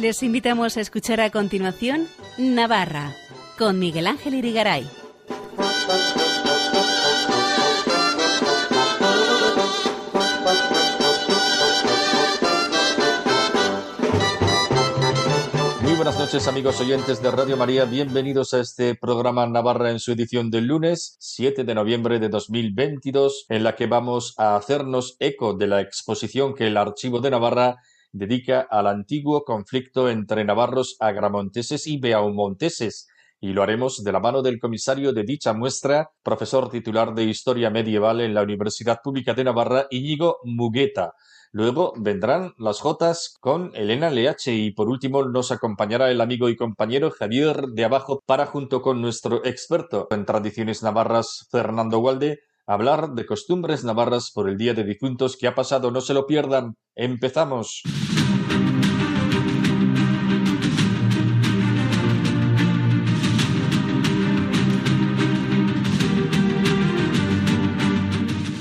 Les invitamos a escuchar a continuación Navarra con Miguel Ángel Irigaray. Muy buenas noches amigos oyentes de Radio María, bienvenidos a este programa Navarra en su edición del lunes 7 de noviembre de 2022 en la que vamos a hacernos eco de la exposición que el Archivo de Navarra dedica al antiguo conflicto entre navarros agramonteses y beaumonteses, y lo haremos de la mano del comisario de dicha muestra, profesor titular de Historia Medieval en la Universidad Pública de Navarra, Íñigo Mugueta. Luego vendrán las Jotas con Elena Leache y por último nos acompañará el amigo y compañero Javier de Abajo para junto con nuestro experto en tradiciones navarras Fernando Walde hablar de costumbres navarras por el Día de Difuntos que ha pasado. No se lo pierdan. Empezamos.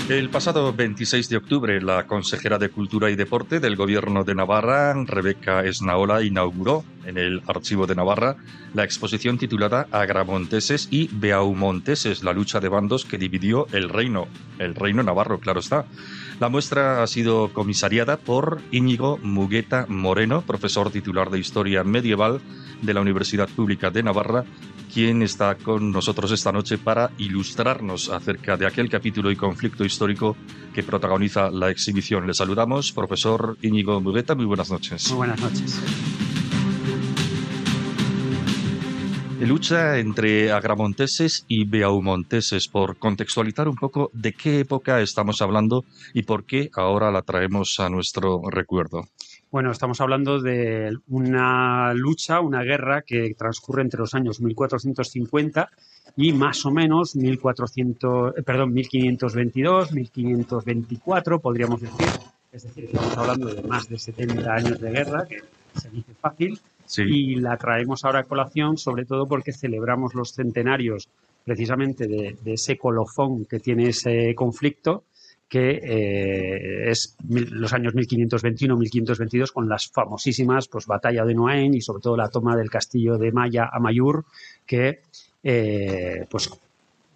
El pasado 26 de octubre, la consejera de Cultura y Deporte del Gobierno de Navarra, Rebeca Esnaola, inauguró en el Archivo de Navarra la exposición titulada Agramonteses y Beaumonteses, la lucha de bandos que dividió el reino, el reino navarro, claro está. La muestra ha sido comisariada por Íñigo Mugueta Moreno, profesor titular de Historia Medieval de la Universidad Pública de Navarra quien está con nosotros esta noche para ilustrarnos acerca de aquel capítulo y conflicto histórico que protagoniza la exhibición. Le saludamos, profesor Íñigo Mugueta, muy buenas noches. Muy buenas noches. Lucha entre agramonteses y beaumonteses, por contextualizar un poco de qué época estamos hablando y por qué ahora la traemos a nuestro recuerdo. Bueno, estamos hablando de una lucha, una guerra que transcurre entre los años 1450 y más o menos 1400, eh, perdón, 1522, 1524, podríamos decir. Es decir, estamos hablando de más de 70 años de guerra, que se dice fácil, y la traemos ahora a colación, sobre todo porque celebramos los centenarios precisamente de, de ese colofón que tiene ese conflicto que eh, es los años 1521-1522 con las famosísimas pues batalla de Noain y sobre todo la toma del castillo de Maya a Mayur que eh, pues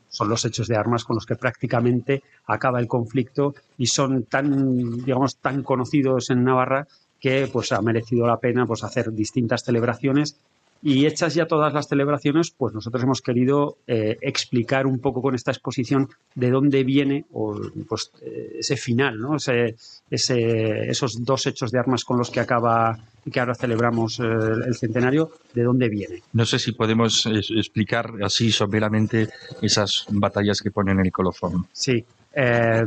son los hechos de armas con los que prácticamente acaba el conflicto y son tan digamos tan conocidos en Navarra que pues ha merecido la pena pues hacer distintas celebraciones y hechas ya todas las celebraciones, pues nosotros hemos querido eh, explicar un poco con esta exposición de dónde viene o, pues, eh, ese final, ¿no? Ese, esos dos hechos de armas con los que acaba y que ahora celebramos eh, el centenario, ¿de dónde viene? No sé si podemos explicar así someramente esas batallas que ponen el colofón. Sí, eh,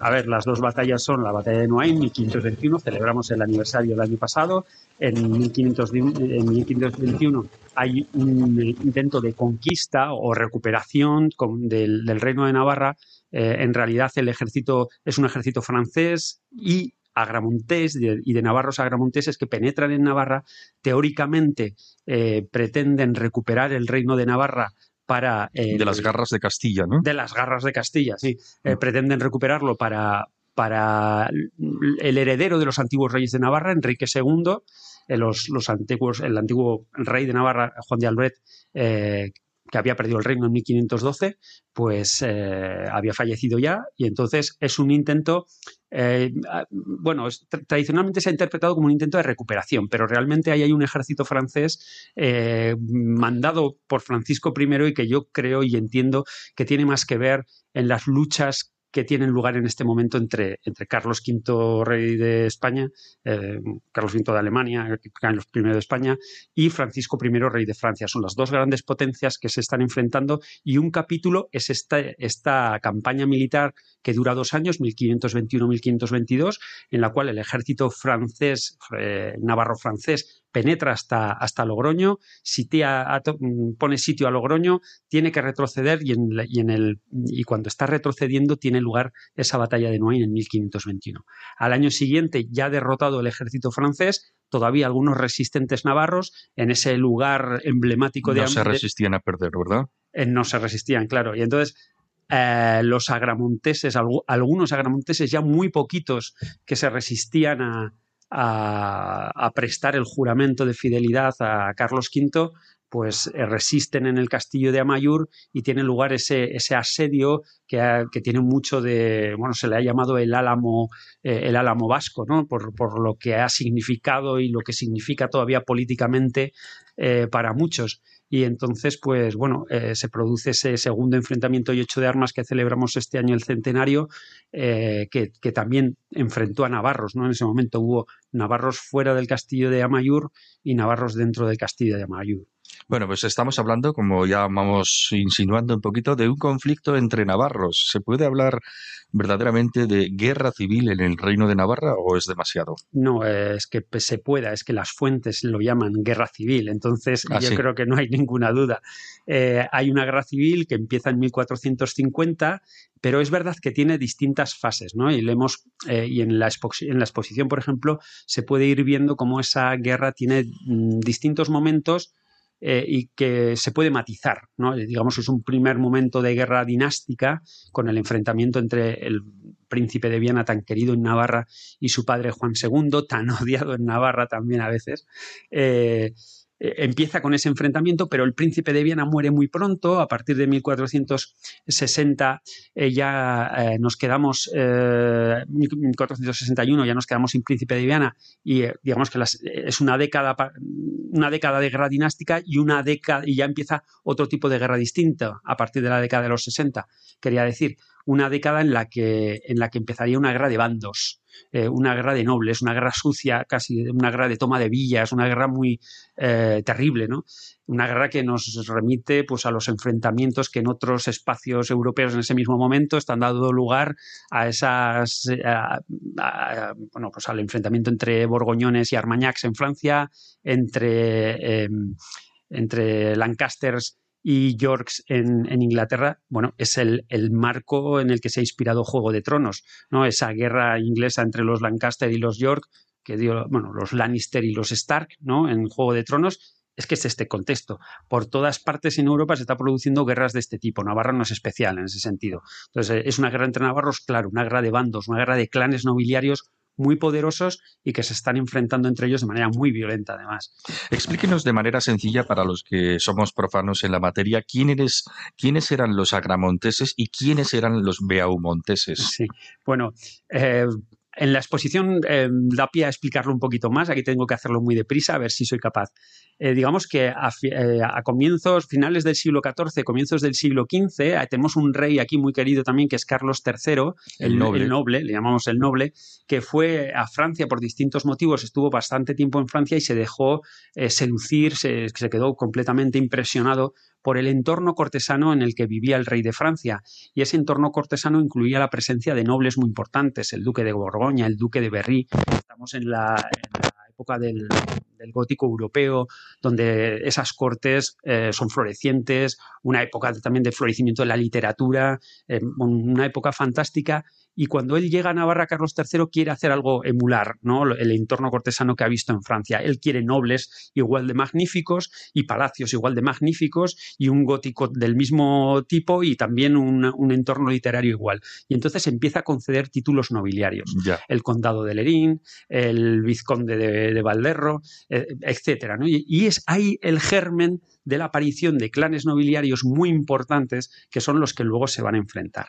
a ver, las dos batallas son la batalla de Noain, 1521, celebramos el aniversario del año pasado. En, 1521 hay un intento de conquista o recuperación del, reino de Navarra. Eh, en realidad el ejército es un ejército francés y agramontés y de navarros agramonteses que penetran en Navarra, teóricamente eh, pretenden recuperar el reino de Navarra para... de las garras de Castilla, ¿no? De las garras de Castilla, sí. Eh, mm. pretenden recuperarlo para, para el heredero de los antiguos reyes de Navarra, Enrique II, eh, los, los, antiguos, el antiguo rey de Navarra, Juan de Albret, eh, que había perdido el reino en 1512, pues eh, había fallecido ya y entonces es un intento, eh, bueno, tradicionalmente se ha interpretado como un intento de recuperación, pero realmente ahí hay un ejército francés eh, mandado por Francisco I y que yo creo y entiendo que tiene más que ver en las luchas que tienen lugar en este momento entre, entre Carlos V, rey de España, eh, Carlos V de Alemania, Carlos I de España, y Francisco I, rey de Francia. Son las dos grandes potencias que se están enfrentando y un capítulo es esta, esta campaña militar que dura dos años, 1521-1522, en la cual el ejército francés, eh, navarro-francés, penetra hasta, hasta Logroño, mm, pone sitio a Logroño, tiene que retroceder y, en, el, y cuando está retrocediendo tiene lugar esa batalla de Noain en 1521. Al año siguiente, ya derrotado el ejército francés, todavía algunos resistentes navarros en ese lugar emblemático de... No se resistían a perder, ¿verdad? Eh, no se resistían, claro. Y entonces eh, los agramonteses, algunos agramonteses ya muy poquitos que se resistían a, a, prestar el juramento de fidelidad a Carlos V, pues eh, resisten en el castillo de Amayur y tiene lugar ese, ese asedio que, que, tiene mucho de, bueno, se le ha llamado el álamo, eh, el álamo vasco, ¿no? Por, por, lo que ha significado y lo que significa todavía políticamente eh, para muchos. Y entonces, pues bueno, se produce ese segundo enfrentamiento y hecho de armas que celebramos este año el centenario, que, que, también enfrentó a navarros, ¿no? En ese momento hubo navarros fuera del castillo de Amayur y navarros dentro del castillo de Amayur. Bueno, pues estamos hablando, como ya vamos insinuando un poquito, de un conflicto entre navarros. ¿Se puede hablar verdaderamente de guerra civil en el reino de Navarra o es demasiado? No, es que se pueda, es que las fuentes lo llaman guerra civil, entonces ah, yo creo que no hay ninguna duda. Eh, hay una guerra civil que empieza en 1450 pero es verdad que tiene distintas fases, ¿no? Y leemos, eh, y en la, en la, exposición, por ejemplo, se puede ir viendo cómo esa guerra tiene mm, distintos momentos eh, y que se puede matizar. ¿no? Digamos, es un primer momento de guerra dinástica con el enfrentamiento entre el príncipe de Viena tan querido en Navarra y su padre Juan II, tan odiado en Navarra también a veces. Eh, eh, empieza con ese enfrentamiento, pero el príncipe de Viena muere muy pronto, a partir de 1460 eh, ya eh, nos quedamos, 1461 ya nos quedamos sin príncipe de Viena y digamos que es una década, una década de guerra dinástica y una década y ya empieza otro tipo de guerra distinta a partir de la década de los 60. Quería decir, una década en la que, en la que empezaría una guerra de bandos, eh, una guerra de nobles, una guerra sucia, casi una guerra de toma de villas, una guerra muy eh, terrible, ¿no? Una guerra que nos remite pues, a los enfrentamientos que en otros espacios europeos en ese mismo momento están dando lugar a esas, bueno, pues al enfrentamiento entre borgoñones y armagnacs en Francia, entre, em, entre Lancasters y Yorks en, Inglaterra, bueno, es el, marco en el que se ha inspirado Juego de Tronos, ¿no? Esa guerra inglesa entre los Lancaster y los York, que dio, bueno, los Lannister y los Stark, ¿no? En Juego de Tronos, es que es este contexto. Por todas partes en Europa se está produciendo guerras de este tipo. Navarra no es especial en ese sentido. Entonces, es una guerra entre navarros, claro, una guerra de bandos, una guerra de clanes nobiliarios muy poderosos y que se están enfrentando entre ellos de manera muy violenta, además. Explíquenos de manera sencilla para los que somos profanos en la materia, ¿quiénes, quiénes eran los agramonteses y quiénes eran los beaumonteses? Sí, bueno, eh, en la exposición eh, da pie a explicarlo un poquito más, aquí tengo que hacerlo muy deprisa, a ver si soy capaz. Eh, digamos que eh, a, comienzos, finales del siglo XIV, comienzos del siglo XV, tenemos un rey aquí muy querido también, que es Carlos III, el, noble. le llamamos el noble, que fue a Francia por distintos motivos, estuvo bastante tiempo en Francia y se dejó seducir, se, se quedó completamente impresionado por el entorno cortesano en el que vivía el rey de Francia, y ese entorno cortesano incluía la presencia de nobles muy importantes, el duque de Borgoña, el duque de Berry. Estamos en la, época del, gótico europeo, donde esas cortes eh, son florecientes, una época también de florecimiento de la literatura, eh, una época fantástica y cuando él llega a Navarra, Carlos III quiere hacer algo emular, ¿no? El entorno cortesano que ha visto en Francia. Él quiere nobles igual de magníficos y palacios igual de magníficos y un gótico del mismo tipo y también un, entorno literario igual. Y entonces empieza a conceder títulos nobiliarios. El condado de Lerín, el vizconde de, Valderro, eh, etcétera, Y, y es ahí el germen de la aparición de clanes nobiliarios muy importantes que son los que luego se van a enfrentar.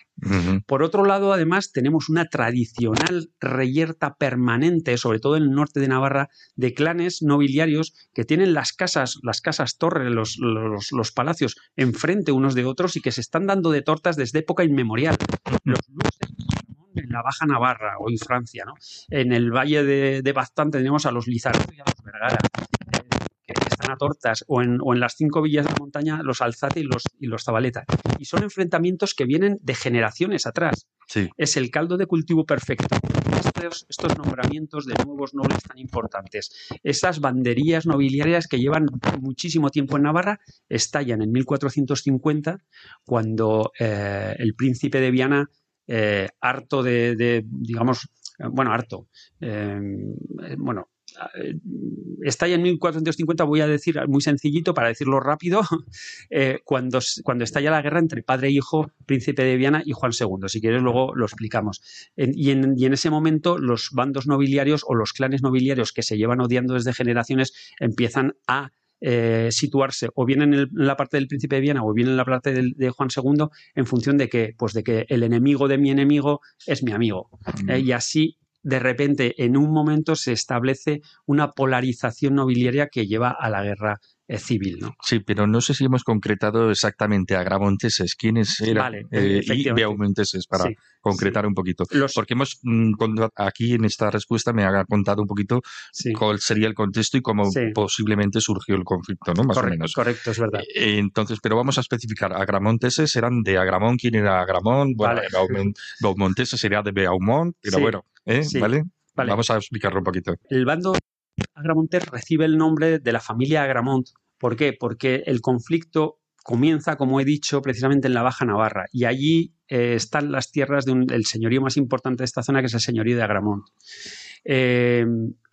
Por otro lado, además, tenemos una tradicional reyerta permanente, sobre todo en el norte de Navarra, de clanes nobiliarios que tienen las casas, las casas torres, los, los, palacios enfrente unos de otros y que se están dando de tortas desde época inmemorial. Los en la Baja Navarra, hoy Francia, ¿no? En el valle de, de tenemos a los Lizardo y a los Vergara a Tortas o en, o en las cinco villas de la montaña, los Alzate y los, y los Zabaleta. Y son enfrentamientos que vienen de generaciones atrás. Es el caldo de cultivo perfecto. Estos, estos, nombramientos de nuevos nobles tan importantes, esas banderías nobiliarias que llevan muchísimo tiempo en Navarra, estallan en 1450 cuando eh, el príncipe de Viana, eh, harto de, digamos, bueno, harto, eh, bueno, eh, está ya en 1450, voy a decir muy sencillito para decirlo rápido, eh, cuando, cuando estalla la guerra entre padre e hijo, príncipe de Viana y Juan II. Si quieres, luego lo explicamos. y, en, y, en, ese momento, los bandos nobiliarios o los clanes nobiliarios que se llevan odiando desde generaciones empiezan a eh, situarse o bien en, la parte del príncipe de Viena o bien en la parte de Juan II en función de que, pues de que el enemigo de mi enemigo es mi amigo. Eh, y así de repente en un momento se establece una polarización nobiliaria que lleva a la guerra civil, ¿no? Sí, pero no sé si hemos concretado exactamente a Gramonteses, quiénes eran vale, eh, y Beaumonteses, para Sí, concretar un poquito. Los- Porque hemos, mm, aquí en esta respuesta me ha contado un poquito Sí. cuál sería el contexto y cómo posiblemente surgió el conflicto, ¿no? Más o menos. correcto, es verdad. Eh, Entonces, pero vamos a especificar. Agramonteses eran de Agramón, ¿quién era Agramón? Bueno, Vale. Beaumont- Beaumonteses sería de Beaumont, pero bueno, ¿eh? Sí. ¿vale? Vale. Vamos a explicarlo un poquito. El bando Agramontés recibe el nombre de la familia Agramont. ¿Por qué? Porque el conflicto comienza, como he dicho, precisamente en la Baja Navarra y allí eh, están las tierras del señorío más importante de esta zona, que es el señorío de Agramont. Eh,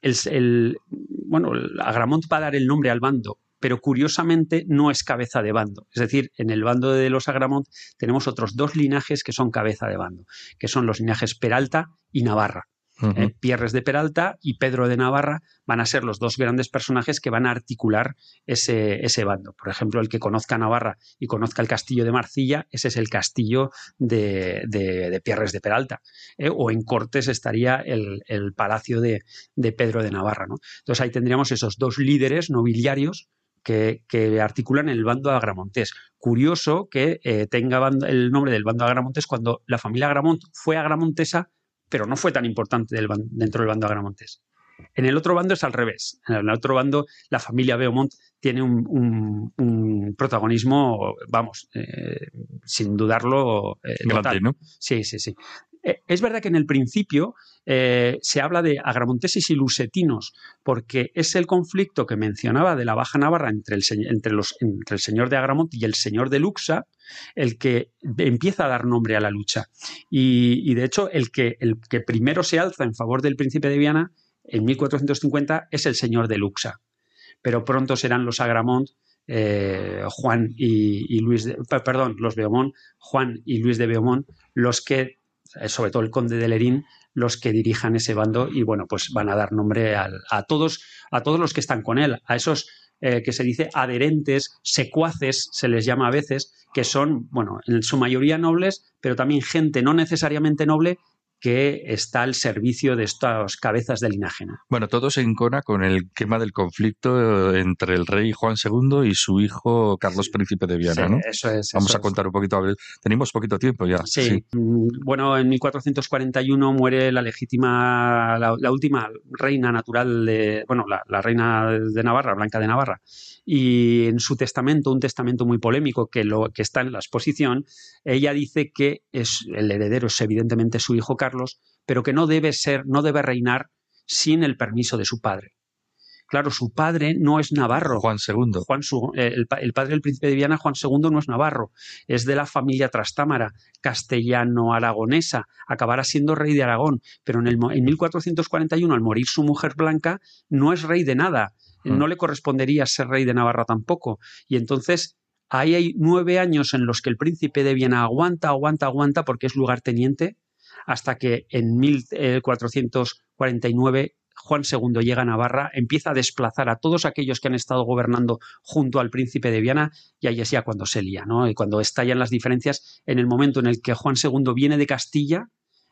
el- bueno, el Agramont va a dar el nombre al bando, pero curiosamente no es cabeza de bando. Es decir, en el bando de los Agramont tenemos otros dos linajes que son cabeza de bando, que son los linajes Peralta y Navarra. Eh, Pierres de Peralta y Pedro de Navarra van a ser los dos grandes personajes que van a articular ese, ese bando. Por ejemplo, el que conozca Navarra y conozca el castillo de Marcilla, ese es el castillo de, de- de Pierres de Peralta. ¿eh? O en Cortes estaría el, el palacio de, de Pedro de Navarra. ¿no? Entonces ahí tendríamos esos dos líderes nobiliarios que, que articulan el bando agramontés. Curioso que eh, tenga el nombre del bando agramontés cuando la familia Agramont fue agramontesa pero no fue tan importante del dentro del bando agramontés. En el otro bando es al revés. En el otro bando, la familia Beaumont tiene un, un- un protagonismo, vamos, eh, sin dudarlo, eh, Grande, total. ¿no? Sí, sí, sí. Eh, es verdad que en el principio eh, se habla de agramonteses y lusetinos, porque es el conflicto que mencionaba de la Baja Navarra entre el, señor de Agramont y el señor de Luxa, el que empieza a dar nombre a la lucha. Y, de hecho, el que, el que primero se alza en favor del príncipe de Viana en 1450 es el señor de Luxa. Pero pronto serán los Agramont, eh, Juan y, Luis, de, perdón, los Juan y Luis de Beaumont, los que, sobre todo el conde de Lerín, los que dirijan ese bando y bueno, pues van a dar nombre a todos, a todos los que están con él, a esos eh, que se dice adherentes, secuaces, se les llama a veces, que son, bueno, en su mayoría nobles, pero también gente no necesariamente noble que está al servicio de estas cabezas de linaje. ¿no? Bueno, todo se encona con el tema del conflicto eh, entre el rey Juan II y su hijo Carlos Príncipe de Viana, Sí, ¿no? Eso es. Vamos eso a es. contar un poquito. Tenemos poquito tiempo ya. Sí. Mm, Bueno, en 1441 muere la legítima, la, la última reina natural de, bueno, la, la reina de Navarra, Blanca de Navarra, y en su testamento, un testamento muy polémico que, lo, que está en la exposición, ella dice que es, el heredero es evidentemente su hijo Carlos, pero que no debe ser, no debe reinar sin el permiso de su padre. Claro, su padre no es navarro. Juan II. Juan su- eh, el, pa- el padre del príncipe de Viana, Juan II, no es navarro, es de la familia Trastámara, castellano-aragonesa, acabará siendo rey de Aragón, pero en, el, en 1441, al morir su mujer blanca, no es rey de nada, Mm. no le correspondería ser rey de Navarra tampoco. Y entonces ahí hay nueve años en los que el príncipe de Viena aguanta, aguanta, aguanta, porque es lugarteniente, hasta que en 1449 Juan II llega a Navarra, empieza a desplazar a todos aquellos que han estado gobernando junto al príncipe de Viana y ahí es ya cuando se lía, ¿no? Y cuando estallan las diferencias en el momento en el que Juan II viene de Castilla,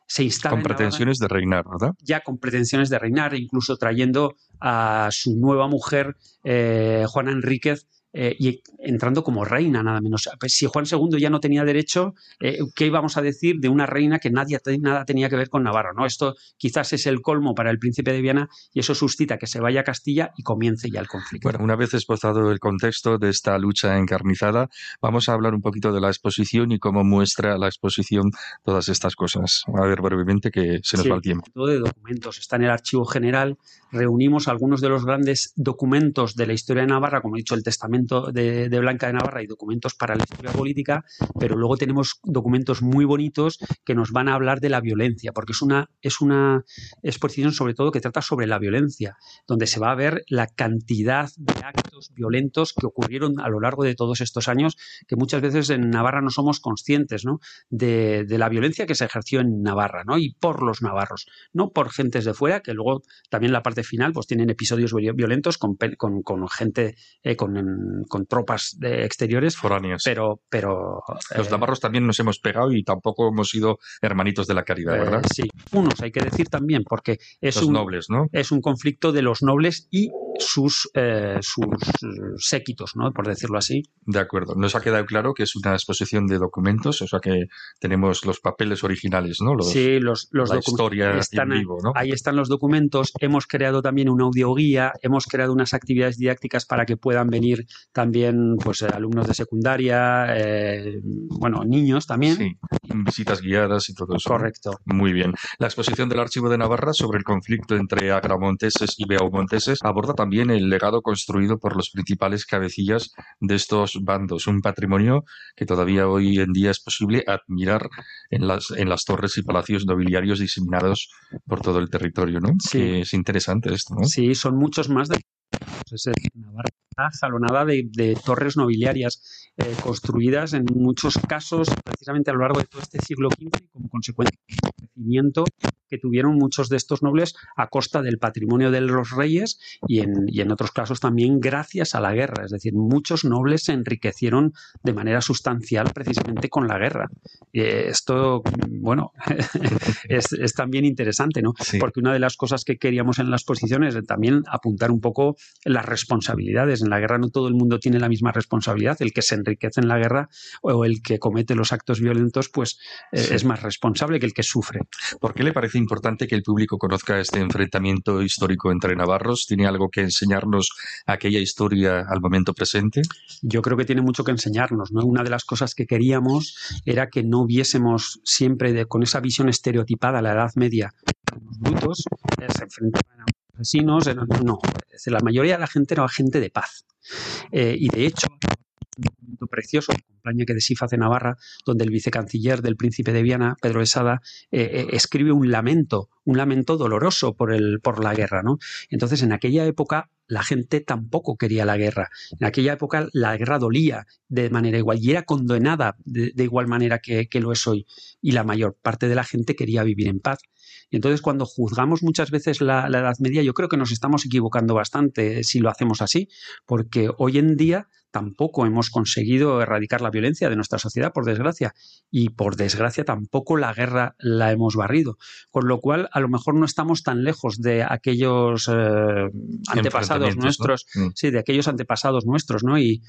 se instala Con pretensiones de reinar, ¿verdad? ya con pretensiones de reinar, incluso trayendo a su nueva mujer, eh, Juana Enríquez, eh, y entrando como reina, nada menos. Pues si Juan II ya no tenía derecho, eh, ¿qué íbamos a decir de una reina que nadie, nada tenía que ver con Navarra? ¿no? Esto quizás es el colmo para el príncipe de Viana y eso suscita que se vaya a Castilla y comience ya el conflicto. Bueno, una vez esbozado el contexto de esta lucha encarnizada, vamos a hablar un poquito de la exposición y cómo muestra la exposición todas estas cosas. A ver brevemente que se nos Sí, va el tiempo. todo de documentos. Está en el archivo general. Reunimos algunos de los grandes documentos de la historia de Navarra, como he dicho, el testamento de, Blanca de Navarra y documentos para la historia política, pero luego tenemos documentos muy bonitos que nos van a hablar de la violencia, porque es una, es una exposición sobre todo que trata sobre la violencia, donde se va a ver la cantidad de actos violentos que ocurrieron a lo largo de todos estos años, que muchas veces en Navarra no somos conscientes ¿no? De, la violencia que se ejerció en Navarra ¿no? y por los navarros, no por gentes de fuera, que luego también la parte final pues tienen episodios violentos con, con, gente, eh, con, con, tropas de exteriores. Foráneas. Pero, pero los navarros también nos hemos pegado y tampoco hemos sido hermanitos de la caridad, eh, ¿verdad? sí, unos hay que decir también, porque es los un, nobles, ¿no? es un conflicto de los nobles y sus, eh, sus séquitos, ¿no? por decirlo así. De acuerdo. Nos ha quedado claro que es una exposición de documentos, o sea que tenemos los papeles originales, ¿no? sí, los, los la historia están, en vivo, ¿no? Ahí están los documentos. Hemos creado también una audioguía, hemos creado unas actividades didácticas para que puedan venir también pues, alumnos de secundaria, eh, bueno, niños también. Sí, visitas guiadas y todo eso. Correcto. Muy bien. La exposición del Archivo de Navarra sobre el conflicto entre agramonteses y beaumonteses aborda también el legado construido por los principales cabecillas de estos bandos, un patrimonio que todavía hoy en día es posible admirar en las, en las torres y palacios nobiliarios diseminados por todo el territorio, ¿no? Sí. es interesante esto, ¿no? Sí, son muchos más de pues Navarra está jalonada de, torres nobiliarias eh, construidas en muchos casos precisamente a lo largo de todo este siglo XV y como consecuencia del crecimiento que tuvieron muchos de estos nobles a costa del patrimonio de los reyes y en, y en otros casos también gracias a la guerra. Es decir, muchos nobles se enriquecieron de manera sustancial precisamente con la guerra. Eh, esto, bueno, es, es, también interesante, ¿no? Porque una de las cosas que queríamos en las posiciones es también apuntar un poco las responsabilidades. En la guerra no todo el mundo tiene la misma responsabilidad. El que se enriquece en la guerra o el que comete los actos violentos, pues eh, es más responsable que el que sufre. ¿Por qué le parece importante que el público conozca este enfrentamiento histórico entre navarros? ¿Tiene algo que enseñarnos aquella historia al momento presente? Yo creo que tiene mucho que enseñarnos. ¿no? Una de las cosas que queríamos era que no viésemos siempre con esa visión estereotipada la Edad Media los brutos se enfrentaban a asesinos, no, la mayoría de la gente era gente de paz. Eh, y de hecho, precioso, compañía que de Sifaz de Navarra, donde el vicecanciller del príncipe de Viana, Pedro Esada, eh, eh, escribe un lamento, un lamento doloroso por, el, por la guerra. ¿no? Entonces, en aquella época la gente tampoco quería la guerra. En aquella época la guerra dolía de manera igual y era condenada de, igual manera que, que, lo es hoy. Y la mayor parte de la gente quería vivir en paz. Y entonces cuando juzgamos muchas veces la, Edad Media, yo creo que nos estamos equivocando bastante si lo hacemos así, porque hoy en día tampoco hemos conseguido erradicar la violencia de nuestra sociedad, por desgracia, y por desgracia tampoco la guerra la hemos barrido. Con lo cual, a lo mejor no estamos tan lejos de aquellos eh, antepasados nuestros, mm. sí, de aquellos antepasados nuestros, ¿no? Y,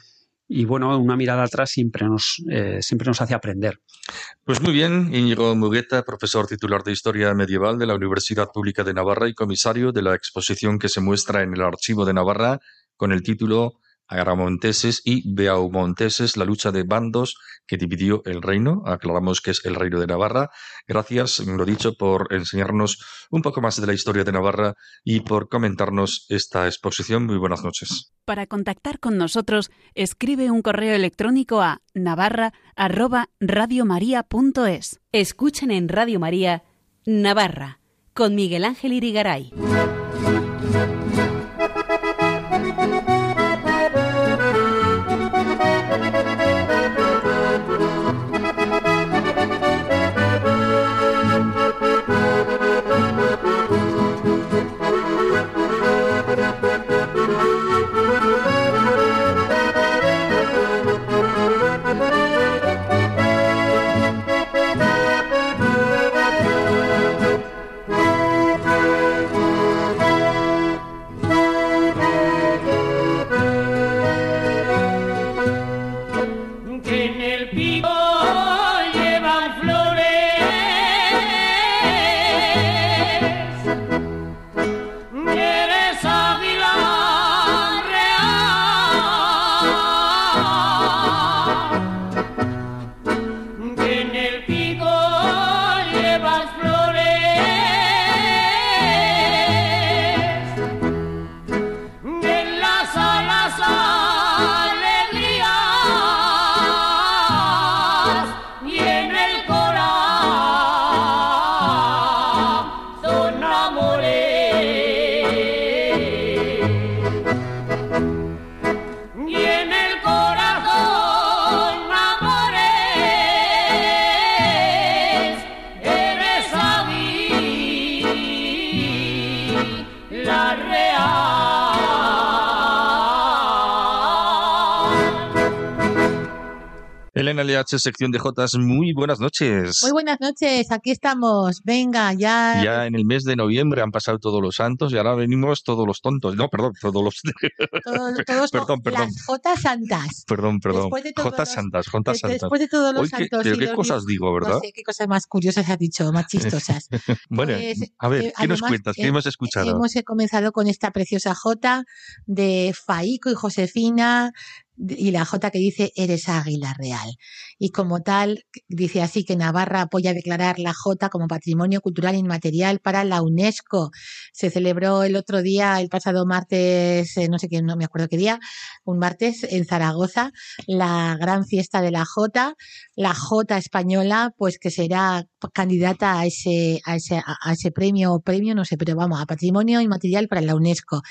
y bueno, una mirada atrás siempre nos, eh, siempre nos hace aprender. Pues muy bien, Íñigo Mugueta, profesor titular de Historia Medieval de la Universidad Pública de Navarra y comisario de la exposición que se muestra en el Archivo de Navarra con el título Agramonteses y Beaumonteses, la lucha de bandos que dividió el reino. Aclaramos que es el reino de Navarra. Gracias, lo dicho, por enseñarnos un poco más de la historia de Navarra y por comentarnos esta exposición. Muy buenas noches. Para contactar con nosotros, escribe un correo electrónico a navarra@radiomaria.es. Escuchen en Radio María Navarra con Miguel Ángel Irigaray. LH, sección de Jotas, muy buenas noches. Muy buenas noches, aquí estamos. Venga, ya. Ya en el mes de noviembre han pasado todos los santos y ahora venimos todos los tontos. No, perdón, todos los. todos, todos perdón, perdón. Las Jotas Santas. Perdón, perdón. De Jotas los- Santas, Jotas Santas. Después de todos los Hoy qué- santos. y qué los cosas di- digo, ¿verdad? No sé qué cosas más curiosas has dicho, más chistosas. Bueno, Pues, a ver, eh, ¿qué nos además, cuentas? ¿Qué eh, hemos escuchado? Hemos comenzado con esta preciosa Jota de Faico y Josefina y la Jota que dice eres águila real. Y como tal, dice así que Navarra apoya declarar la Jota como patrimonio cultural inmaterial para la UNESCO. Se celebró el otro día, el pasado martes, eh, no sé qué, no me acuerdo qué día, un martes en Zaragoza, la gran fiesta de la Jota, la Jota española, pues que será candidata a ese, a ese, a ese premio o premio, no sé, pero vamos, a patrimonio inmaterial para la UNESCO.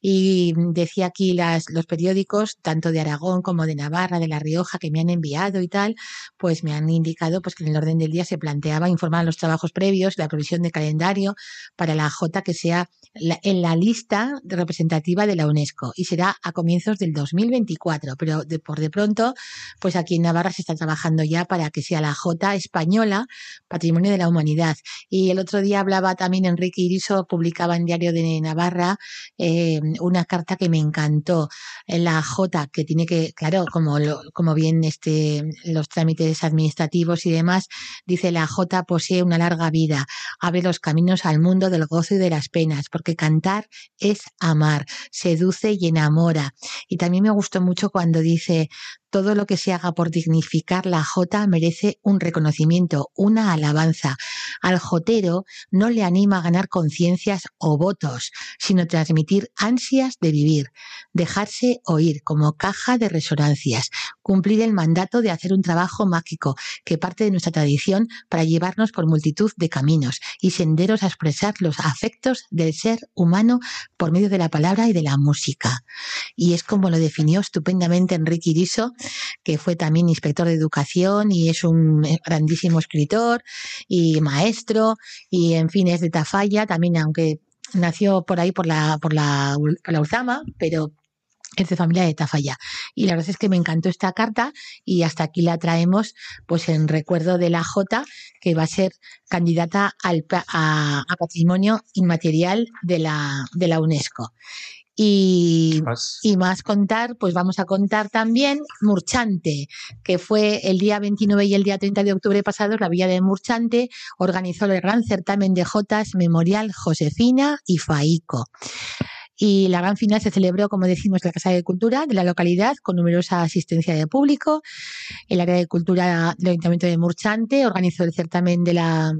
Y decía aquí las, los periódicos, tanto de Aragón como de Navarra, de La Rioja, que me han enviado y tal, pues me han indicado pues, que en el orden del día se planteaba informar los trabajos previos, la provisión de calendario para la J que sea la- en la lista representativa de la UNESCO y será a comienzos del 2024, pero de, por de pronto, pues aquí en Navarra se está trabajando ya para que sea la J española, patrimonio de la humanidad. Y el otro día hablaba también Enrique Iriso, publicaba en Diario de Navarra eh, una carta que me encantó, en la J, que tiene que, claro, como, lo- como bien este, los trámites administrativos y demás, dice la J posee una larga vida, abre los caminos al mundo del gozo y de las penas, porque cantar es amar, seduce y enamora. Y también me gustó mucho cuando dice, todo lo que se haga por dignificar la J merece un reconocimiento, una alabanza. Al jotero no le anima a ganar conciencias o votos, sino transmitir ansias de vivir, dejarse oír como caja de resonancias, cumplir el mandato de hacer un trabajo mágico que parte de nuestra tradición para llevarnos por multitud de caminos y senderos a expresar los afectos del ser humano por medio de la palabra y de la música. Y es como lo definió estupendamente Enrique Iriso, que fue también inspector de educación y es un grandísimo escritor y maestro y en fin es de Tafalla, también aunque nació por ahí por la, por la, por la Ulzama, pero es de familia de Tafalla. Y la verdad es que me encantó esta carta y hasta aquí la traemos pues en recuerdo de la J que va a ser candidata al, a, a patrimonio inmaterial de la, de la UNESCO. Y, Más. y más contar, pues vamos a contar también Murchante, que fue el día 29 y el día 30 de octubre pasados, la Villa de Murchante organizó el gran certamen de Jotas Memorial Josefina y Faico. Y la gran final se celebró, como decimos, en la Casa de Cultura de la localidad, con numerosa asistencia de público. El área de cultura del Ayuntamiento de Murchante organizó el certamen de la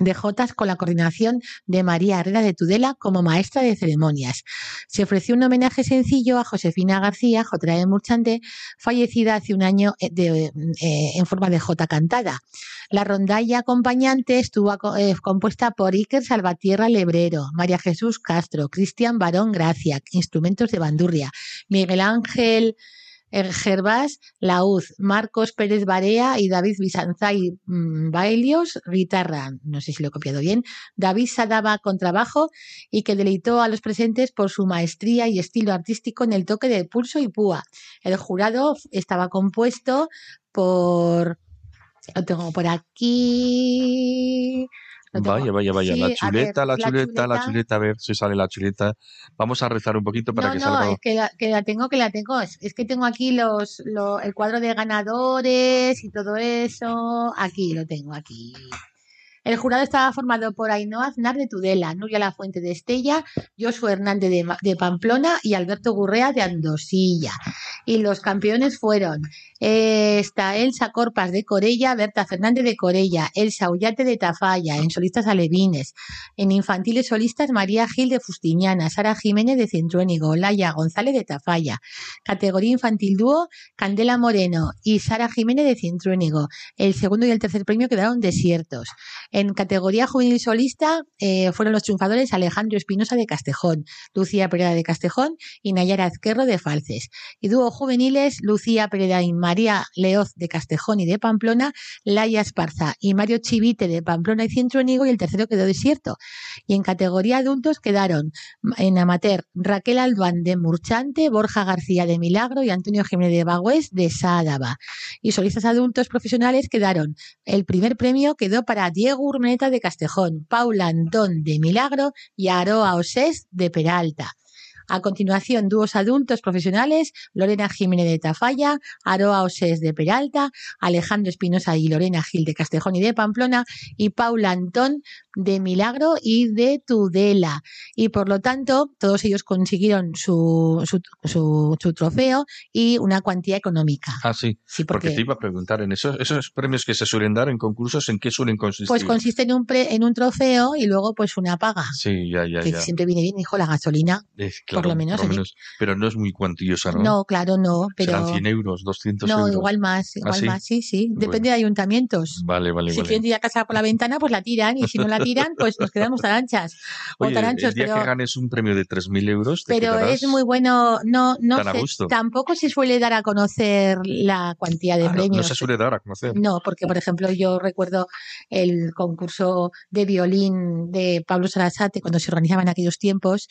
de Jotas con la coordinación de María Herrera de Tudela como maestra de ceremonias. Se ofreció un homenaje sencillo a Josefina García, Jotera de Murchante, fallecida hace un año eh, eh, en forma de Jota cantada. La rondalla acompañante estuvo eh, compuesta por Iker Salvatierra Lebrero, María Jesús Castro, Cristian Barón Gracia, instrumentos de bandurria, Miguel Ángel Gervás Lauz, Marcos Pérez Barea y David Bizanzay mm, Bailios, guitarra, no sé si lo he copiado bien, David Sadaba contrabajo y que deleitó a los presentes por su maestría y estilo artístico en el toque de pulso y púa. El jurado estaba compuesto por, lo tengo por aquí. Vaya, vaya, vaya. sí, la ver, chuleta, la chuleta, la chuleta. A ver si sale la chuleta. Vamos a rezar un poquito para no, que no, salga. es que la, que la tengo, que la tengo. Es, es que tengo aquí los, lo- el cuadro de ganadores y todo eso. Aquí lo tengo, aquí. El jurado estaba formado por Ainhoa Aznar de Tudela, Nuria Lafuente de Estella, Josué Hernández de, Pamplona y Alberto Gurrea de Andosilla. Y los campeones fueron eh, está Elsa Corpas de Corella, Berta Fernández de Corella, Elsa Ullate de Tafalla, en solistas alevines, en infantiles solistas María Gil de Fustiñana, Sara Jiménez de Centruénigo, Laia González de Tafalla, categoría infantil dúo Candela Moreno y Sara Jiménez de Centruénigo. El segundo y el tercer premio quedaron desiertos. En categoría juvenil solista eh, fueron los triunfadores Alejandro Espinosa de Castejón, Lucía Pereda de Castejón y Nayara Azquerro de Falces. Y dúo juveniles Lucía Pereda y María Leoz de Castejón y de Pamplona, Laia Esparza y Mario Chivite de Pamplona y Cientronigo y el tercero quedó desierto. Y en categoría adultos quedaron en amateur Raquel Alduán de Murchante, Borja García de Milagro y Antonio Jiménez de Bagüez de Sádava. Y solistas adultos profesionales quedaron. El primer premio quedó para Diego De Castejón, Paula Antón de Milagro y Aroa Osés de Peralta. A continuación, dúos adultos profesionales, Lorena Jiménez de Tafalla, Aroa Osés de Peralta, Alejandro Espinosa y Lorena Gil de Castejón y de Pamplona, y Paula Antón de Milagro y de Tudela. Y por lo tanto, todos ellos consiguieron su, su, su, su trofeo y una cuantía económica. Ah, sí. Sí, Porque porque te iba a preguntar, en esos, esos premios que se suelen dar en concursos, ¿en qué suelen consistir? pues consiste en un, pre- en un trofeo y luego pues una paga. Sí, ya, ya, Que ya. siempre viene bien, hijo, la gasolina. Eh, por lo menos, por sí. Pero no es muy cuantiosa, ¿no? No, claro, no, pero... Serán 100 euros, 200 No, euros. igual más, igual sí? más, sí, sí. Depende Bueno. de ayuntamientos. Vale, vale, si vale. quieren tirar casa por la ventana, pues la tiran. Y si no la tiran, pues nos quedamos taranchas. O Oye, taranchos, el día pero, que ganes un premio de 3.000 euros, te pero es muy bueno. No, no tan a sé, gusto. tampoco se suele dar a conocer la cuantía de Ah, no- premios. no, se suele dar a conocer. No, porque por ejemplo yo recuerdo el concurso de violín de Pablo Sarasate cuando se organizaba en aquellos tiempos.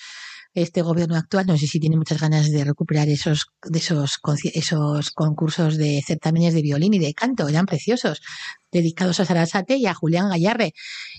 Este gobierno actual, no sé si tiene muchas ganas de recuperar esos, de esos, esos concursos de certámenes de violín y de canto, eran preciosos, dedicados a Sarasate y a Julián Gallarre.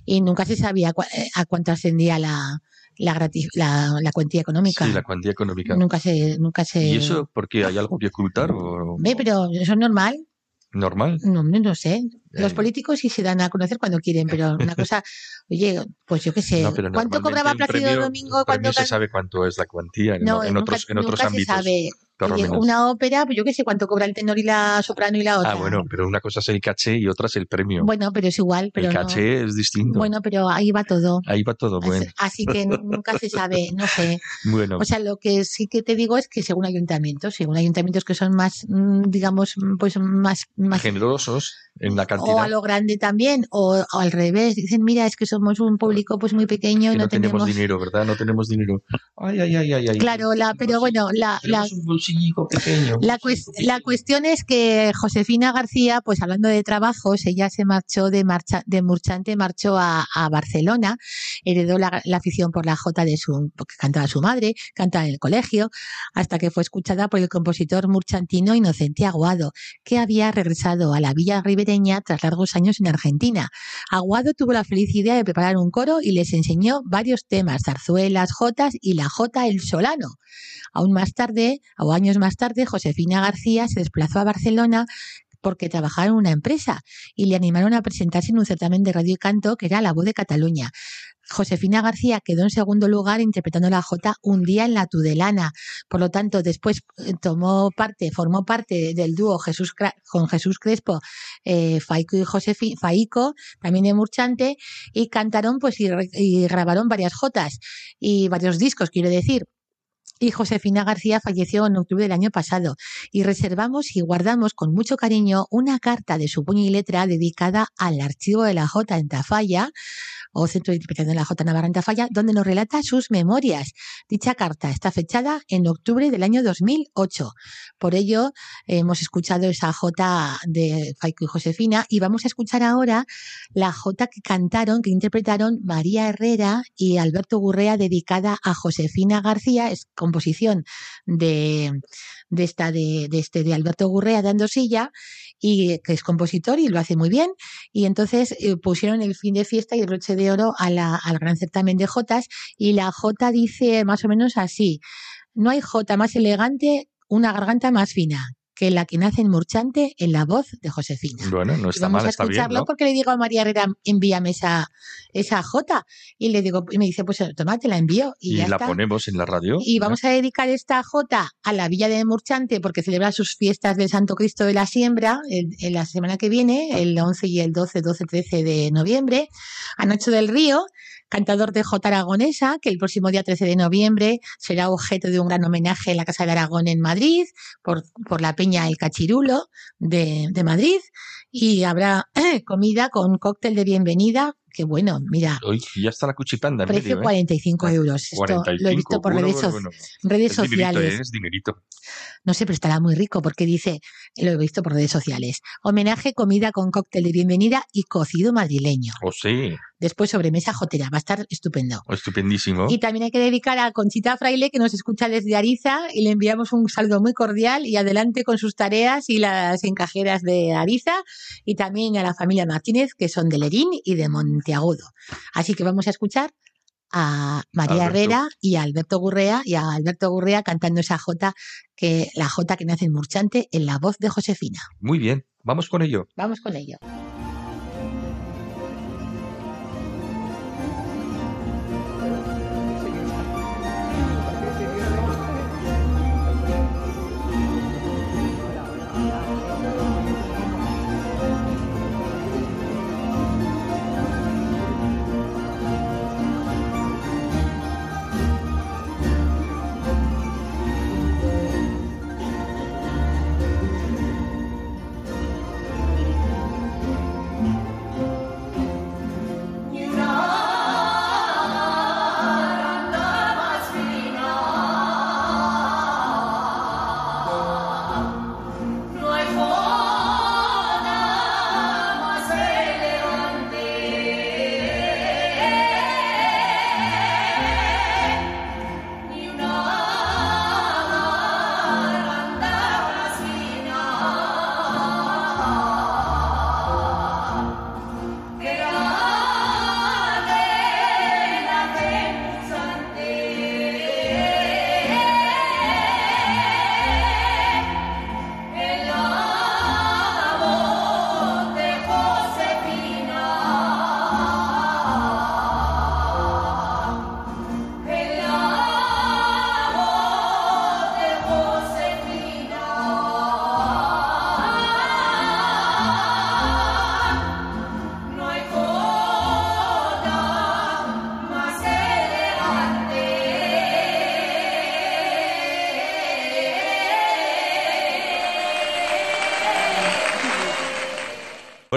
Y nunca se sabía eh, a cuánto ascendía la, la, grati- la, la cuantía económica. Sí, la cuantía económica. Nunca se, nunca se. ¿Y eso porque hay algo que ocultar o Ve, pero eso es normal. normal? No, no sé. Los Eh. políticos sí se dan a conocer cuando quieren, pero una cosa, oye, pues yo qué sé, No, ¿cuánto cobraba Plácido premio- Domingo premio se sabe cuánto es la cuantía en, No, en nunca, otros, en otros nunca ámbitos. se sabe. Oye, una ópera, pues yo qué sé cuánto cobra el tenor y la soprano y la otra. Ah, bueno, pero una cosa es el caché y otra es el premio. Bueno, pero es igual, pero el no. caché es distinto. Bueno, pero ahí va todo. Ahí va todo bueno. Así que nunca se sabe, no sé. Bueno, O sea, lo que sí que te digo es que según ayuntamientos, según ayuntamientos que son más, mm, digamos, pues más, más generosos en la o a cantidad. lo grande también, o, o al revés. Dicen, mira, es que somos un público pues muy pequeño y no, no tenemos dinero, ¿verdad? No tenemos dinero. Ay, ay, ay, ay. Claro, la, pero bueno, la, la, Tenemos un pequeño. la, cues- la cuestión es que Josefina García, pues hablando de trabajos, ella se marchó de marcha, de Murchante, marchó a, a Barcelona, heredó la, la afición por la jota de su, porque cantaba su madre, cantaba en el colegio, hasta que fue escuchada por el compositor murchantino Inocente Aguado, que había regresado a la villa tras largos años en Argentina. Aguado tuvo la feliz idea de preparar un coro y les enseñó varios temas, zarzuelas, jotas y la jota El Solano. Aún más tarde, o años más tarde, Josefina García se desplazó a Barcelona porque trabajaba en una empresa y le animaron a presentarse en un certamen de radio y canto que era La Voz de Cataluña. Josefina García quedó en segundo lugar interpretando la Jota un día en la Tudelana. Por lo tanto, después eh, tomó parte, formó parte del dúo Jesús con Jesús Crespo, eh, Faico y Josefi, Faico, también de Murchante, y cantaron pues y, y grabaron varias Jotas y varios discos, quiero decir. Y Josefina García falleció en octubre del año pasado y reservamos y guardamos con mucho cariño una carta de su puño y letra dedicada al archivo de la Jota en Tafalla o Centro de Interpretación de la Jota Navarra en Tafalla, donde nos relata sus memorias. Dicha carta está fechada en octubre del año 2008. Por ello, hemos escuchado esa Jota de Faico y Josefina y vamos a escuchar ahora la Jota que cantaron, que interpretaron María Herrera y Alberto Gurrea, dedicada a Josefina García, es composición de, de esta de, de este de Alberto Gurrea de Andosilla y que es compositor y lo hace muy bien. Y entonces eh, pusieron el fin de fiesta y el broche de oro al gran certamen de Jotas y la Jota dice más o menos así no hay Jota más elegante una garganta más fina que la que nace en Murchante en la voz de Josefina Bueno, no y está vamos mal, a está bien, escucharlo ¿no? porque le digo a María Herrera, envíame esa, esa J. Y le digo, y me dice, pues toma, te la envío. Y, Y ya la está. ponemos en la radio. Y vamos a dedicar esta J a la Villa de Murchante porque celebra sus fiestas del Santo Cristo de la Siembra en, en la semana que viene, el 11 y el 12, 12, 13 de noviembre. A del Río, cantador de J aragonesa, que el próximo día 13 de noviembre será objeto de un gran homenaje en la Casa de Aragón en Madrid por, por la Peña El Cachirulo de, de Madrid. Y habrá comida con cóctel de bienvenida qué bueno, mira. Uy, ya está la cuchipanda. en Precio medio, ¿eh? 45 euros. Esto 45, lo he visto por bueno, redes, so- bueno. redes dinerito, sociales. ¿eh? Es dinerito. No sé, pero estará muy rico porque dice, lo he visto por redes sociales. Homenaje, comida con cóctel de bienvenida y cocido madrileño. Oh, sí. Después sobremesa jotera. Va a estar estupendo. Estupendísimo. Y también hay que dedicar a Conchita Fraile, que nos escucha desde Ariza, y le enviamos un saludo muy cordial y adelante con sus tareas y las encajeras de Ariza, y también a la familia Martínez, que son de Lerín y de Monteagudo. Así que vamos a escuchar a María Alberto. Herrera y a Alberto Gurrea, y a Alberto Gurrea cantando esa jota, que, la jota que nace en Murchante, en la voz de Josefina. Muy bien. Vamos con ello. Vamos con ello.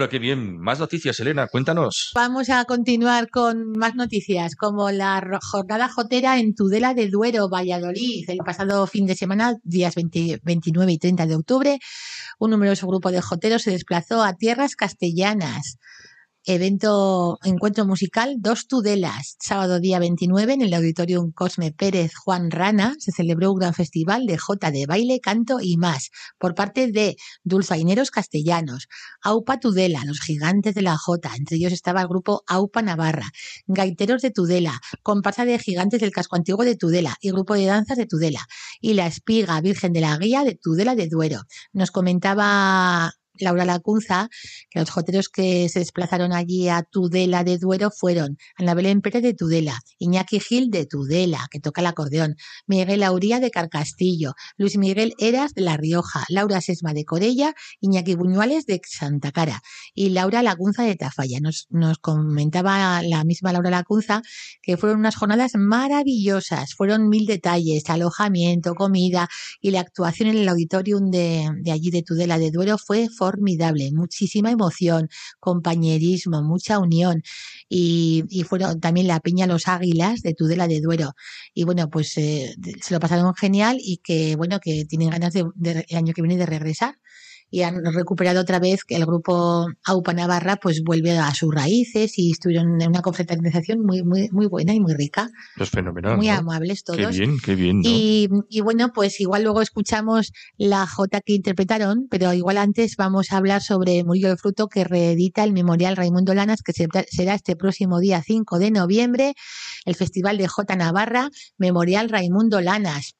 Bueno, qué bien. Más noticias, Elena. Cuéntanos. Vamos a continuar con más noticias, como la jornada jotera en Tudela de Duero, Valladolid, el pasado fin de semana, días 20 29 y 30 de octubre. Un numeroso grupo de joteros se desplazó a tierras castellanas. Evento, encuentro musical, dos Tudelas. Sábado día 29 en el Auditorium Cosme Pérez Juan Rana se celebró un gran festival de jota de baile, canto y más por parte de dulzaineros castellanos. Aupa Tudela, los gigantes de la Jota, entre ellos estaba el grupo Aupa Navarra, Gaiteros de Tudela, comparsa de gigantes del casco antiguo de Tudela y grupo de danzas de Tudela, y la espiga Virgen de la Guía de Tudela de Duero. Nos comentaba Laura Lacunza que los joteros que se desplazaron allí a Tudela de Duero fueron Ana Belén Pérez de Tudela, Iñaki Gil de Tudela, que toca el acordeón, Miguel Auría de Carcastillo, Luis Miguel Eras de La Rioja, Laura Sesma de Corella, Iñaki Buñuales de Santa Cara y Laura Lacunza de Tafalla. Nos, nos comentaba la misma Laura Lacunza que fueron unas jornadas maravillosas, fueron mil detalles, alojamiento, comida y la actuación en el auditorium de, allí de Tudela de Duero fue muchísima emoción, compañerismo, mucha unión. Y, y fueron también la Peña Los Águilas de Tudela de Duero. Y bueno pues eh, se lo pasaron genial y que bueno que tienen ganas de, de- el año que viene de regresar y han recuperado otra vez que el grupo AUPA Navarra pues vuelve a sus raíces y estuvieron en una confraternización muy muy muy buena y muy rica, Es fenomenal. muy ¿no? amables Qué todos. bien, qué bien. ¿no? Y, y bueno, pues igual luego escuchamos la J que interpretaron, pero igual antes vamos a hablar sobre Murillo del Fruto, que reedita el Memorial Raimundo Lanas, que se- será este próximo día 5 de noviembre, el Festival de J Navarra, Memorial Raimundo Lanas.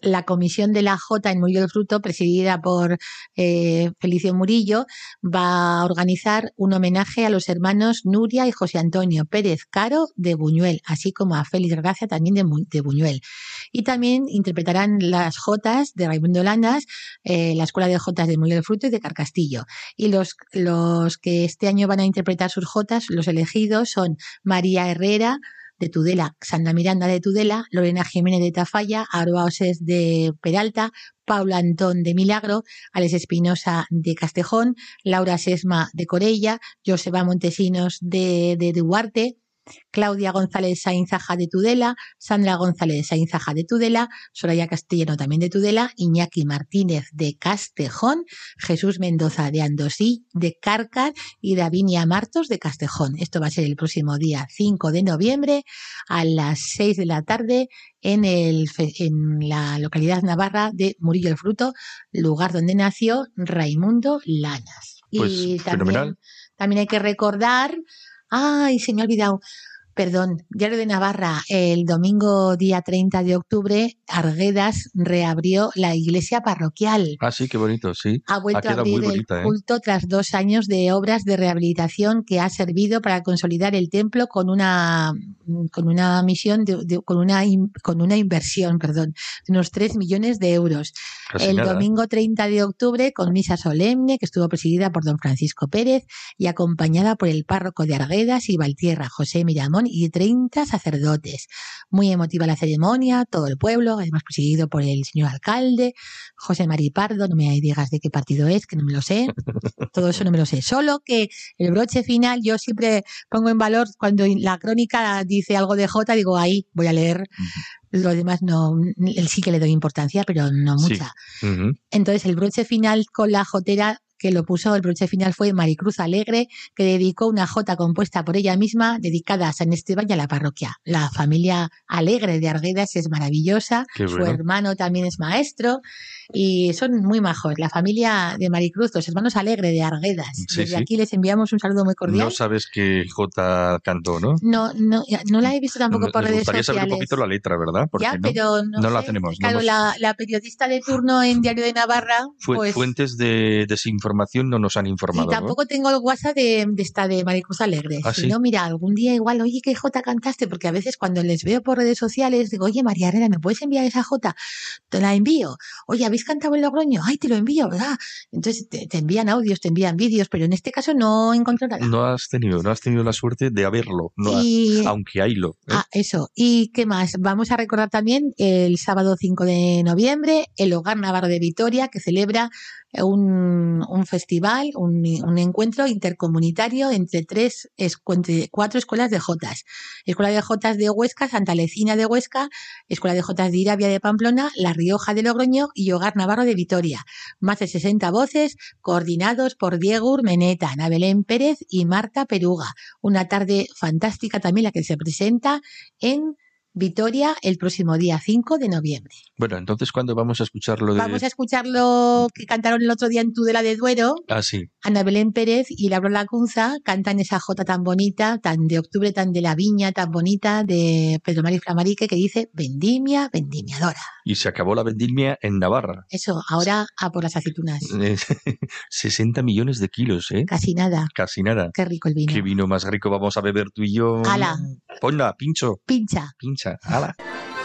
La comisión de la J en Murillo del Fruto, presidida por eh, Felicio Murillo, va a organizar un homenaje a los hermanos Nuria y José Antonio Pérez Caro de Buñuel, así como a Félix Gracia también de, de Buñuel y también interpretarán las Jotas de Raimundo Landas, eh, la Escuela de Jotas de Murillo del Fruto y de Carcastillo. Y los, los que este año van a interpretar sus Jotas, los elegidos son María Herrera, de Tudela, Sandra Miranda de Tudela, Lorena Jiménez de Tafalla, Aroa Osés de Peralta, Paula Antón de Milagro, Alex Espinosa de Castejón, Laura Sesma de Corella, Joseba Montesinos de, de Duarte, Claudia González Sainzaja de Tudela, Sandra González Sainzaja de Tudela, Soraya Castellano también de Tudela, Iñaki Martínez de Castejón, Jesús Mendoza de Andosí, de Cárcar y Davinia Martos de Castejón. Esto va a ser el próximo día 5 de noviembre a las 6 de la tarde en, el, en la localidad navarra de Murillo el Fruto, lugar donde nació Raimundo Lanas. Pues, y fenomenal. también hay que recordar, ay, se me ha olvidado, Perdón, Diario de Navarra, el domingo día 30 de octubre, Arguedas reabrió la iglesia parroquial. Ah, sí, qué bonito, sí. Ha vuelto Ha a abrir el bonita, ¿eh? culto tras dos años de obras de rehabilitación que ha servido para consolidar el templo con una con una misión de, de- con una in- con una inversión, perdón, de unos 3 millones de euros. Casi el nada. domingo 30 de octubre con misa solemne que estuvo presidida por don Francisco Pérez y acompañada por el párroco de Arguedas y Valtierra, José Miramón y 30 sacerdotes. Muy emotiva la ceremonia, todo el pueblo, además presidido por el señor alcalde, José Mari Pardo, no me digas de qué partido es, que no me lo sé, todo eso no me lo sé. Solo que el broche final yo siempre pongo en valor cuando la crónica dice algo de J, digo ahí voy a leer. Lo demás no, sí que le doy importancia, pero no Sí. mucha. Entonces, el broche final con la jotera que lo puso, el broche final fue Maricruz Alegre, que dedicó una jota compuesta por ella misma, dedicada a San Esteban y a la parroquia. La familia Alegre de Arguedas es maravillosa, Qué su bueno. hermano también es maestro y son muy majos. La familia de Maricruz, los hermanos Alegre de Arguedas. Sí, Desde sí. aquí les enviamos un saludo muy cordial. No sabes que J cantó, ¿no? No, no, no la he visto tampoco por Me redes gustaría saber un sociales. poquito la letra, ¿verdad? Porque ya, no, pero no, no la sé. tenemos, no Claro, hemos- la, la periodista de turno en Diario de Navarra, Fu- pues fuentes de desinformación no nos han informado. Y tampoco tengo el WhatsApp de, de esta de Maricruz Alegre. ¿Ah, si sí? no, mira, algún día igual, oye, ¿qué Jota cantaste? Porque a veces cuando les veo por redes sociales, digo, oye, María Herrera, ¿me puedes enviar esa Jota? Te la envío. Oye, ¿habéis cantado en Logroño? Ay, te lo envío, ¿verdad? Entonces te, te envían audios, te envían vídeos, pero en este caso no encontré nada. ¿no? Has tenido, no has tenido la suerte de haberlo, no aunque haylo. ¿eh? Ah, eso. ¿Y qué más? Vamos a recordar también el sábado 5 de noviembre, el Hogar Navarro de Vitoria, que celebra un, un festival, un, encuentro intercomunitario entre tres, entre cuatro escuelas de Jotas. Escuela de Jotas de Huesca, Santa Lecina de Huesca, Escuela de Jotas de Irabia de Pamplona, La Rioja de Logroño y Hogar Navarro de Vitoria. Más de 60 voces coordinados por Diego Urmeneta, Ana Belén Pérez y Marta Peruga. Una tarde fantástica también la que se presenta en Vitoria el próximo día 5 de noviembre. Bueno, entonces, ¿cuándo vamos a escuchar lo de...? Vamos a escuchar lo que cantaron el otro día en Tudela de Duero. Ah, sí. Ana Belén Pérez y Laura Lacunza cantan esa jota tan bonita, tan de octubre, tan de la viña, tan bonita de Pedro Mari Flamarique que dice Vendimia, vendimiadora. Y se acabó la vendimia en Navarra. Eso, ahora a por las aceitunas. Eh, 60 millones de kilos, ¿eh? Casi nada. Casi nada. Qué rico el vino. ¿Qué vino más rico vamos a beber tú y yo? Ala. Ponla, pincho, Pincha. pincha, ala. ¡A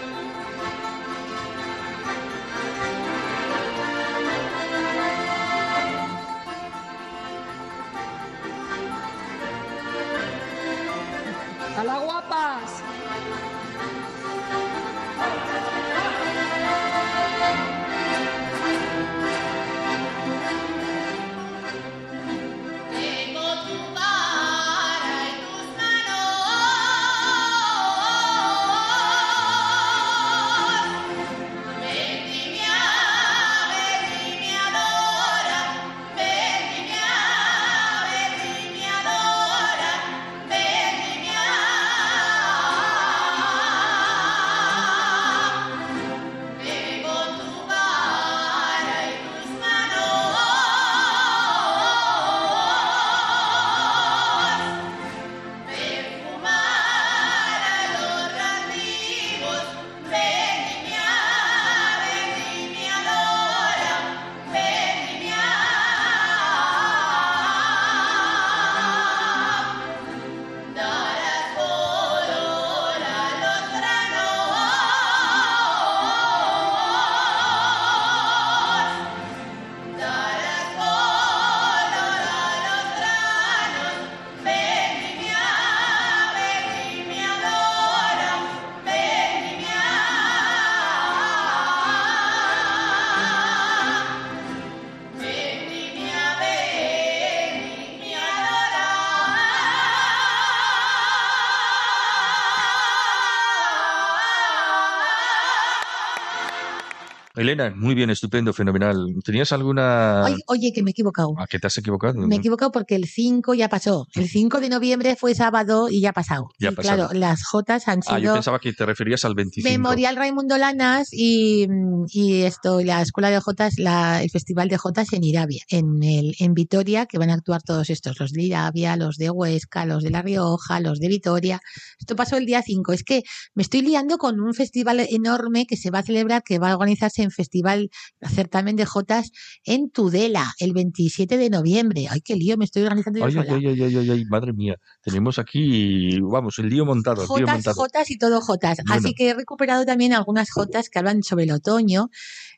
Elena, muy bien, estupendo, fenomenal. ¿Tenías alguna... Oye, oye, que me he equivocado. ¿A qué te has equivocado? Me he equivocado porque el 5 ya pasó. El 5 de noviembre fue sábado y ya ha pasado. Ya y pasado. claro, las Jotas han Ah, yo sido pensaba que te referías al 25. Memorial Raimundo Lanas y, y esto, la Escuela de Jotas, la, el Festival de Jotas en Irabia, en, el, en Vitoria, que van a actuar todos estos, los de Irabia, los de Huesca, los de La Rioja, los de Vitoria. Esto pasó el día 5. Es que me estoy liando con un festival enorme que se va a celebrar, que va a organizarse en Festival Certamen de Jotas en Tudela, el 27 de noviembre. Ay, qué lío, me estoy organizando yo Ay, ay, sola. ay, ay, ay, madre mía. Tenemos aquí, vamos, el lío montado, lío Jotas, montado. Jotas y todo Jotas. Bueno. Así que he recuperado también algunas Jotas que hablan sobre el otoño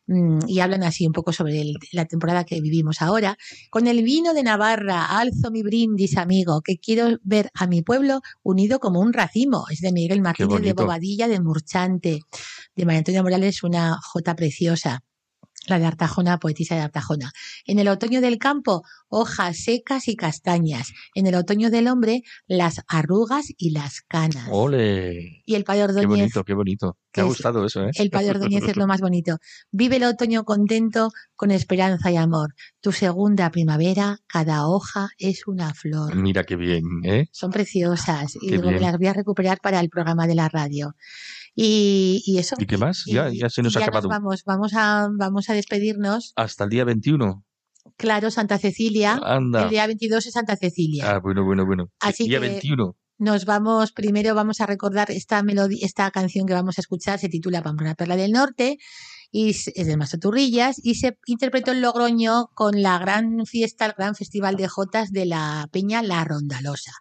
mm, y hablan así un poco sobre el- la temporada que vivimos ahora. Con el vino de Navarra, alzo mi brindis, amigo, que quiero ver a mi pueblo unido como un racimo. Es de Miguel Martínez de. Bobadilla, de Murchante. De María Antonia Morales, una Jota preciosa. La de Artajona, poetisa de Artajona. En el otoño del campo, hojas secas y castañas. En el otoño del hombre, las arrugas y las canas. Ole, Y el padre qué bonito, qué bonito. Que ha gustado eso, ¿eh? el padre Ordóñez es lo más bonito. Vive el otoño contento con esperanza y amor. Tu segunda primavera, cada hoja es una flor. Mira qué bien, ¿eh? Son preciosas y bien. las voy a recuperar para el programa de la radio. Y, y eso. ¿Y qué más? Ya, y- ya se nos ha acabado. vamos, vamos a, vamos a despedirnos. Hasta el día 21. Claro, Santa Cecilia. Anda. El día 22 es Santa Cecilia. Ah, bueno, bueno, bueno. Así día que- 21. Nos vamos, primero vamos a recordar esta melodía, esta canción que vamos a escuchar, se titula Pamplona Perla del Norte, y es de Maestro Turrillas, y se interpretó en Logroño con la gran fiesta, el gran festival de Jotas de la Peña La Rondalosa.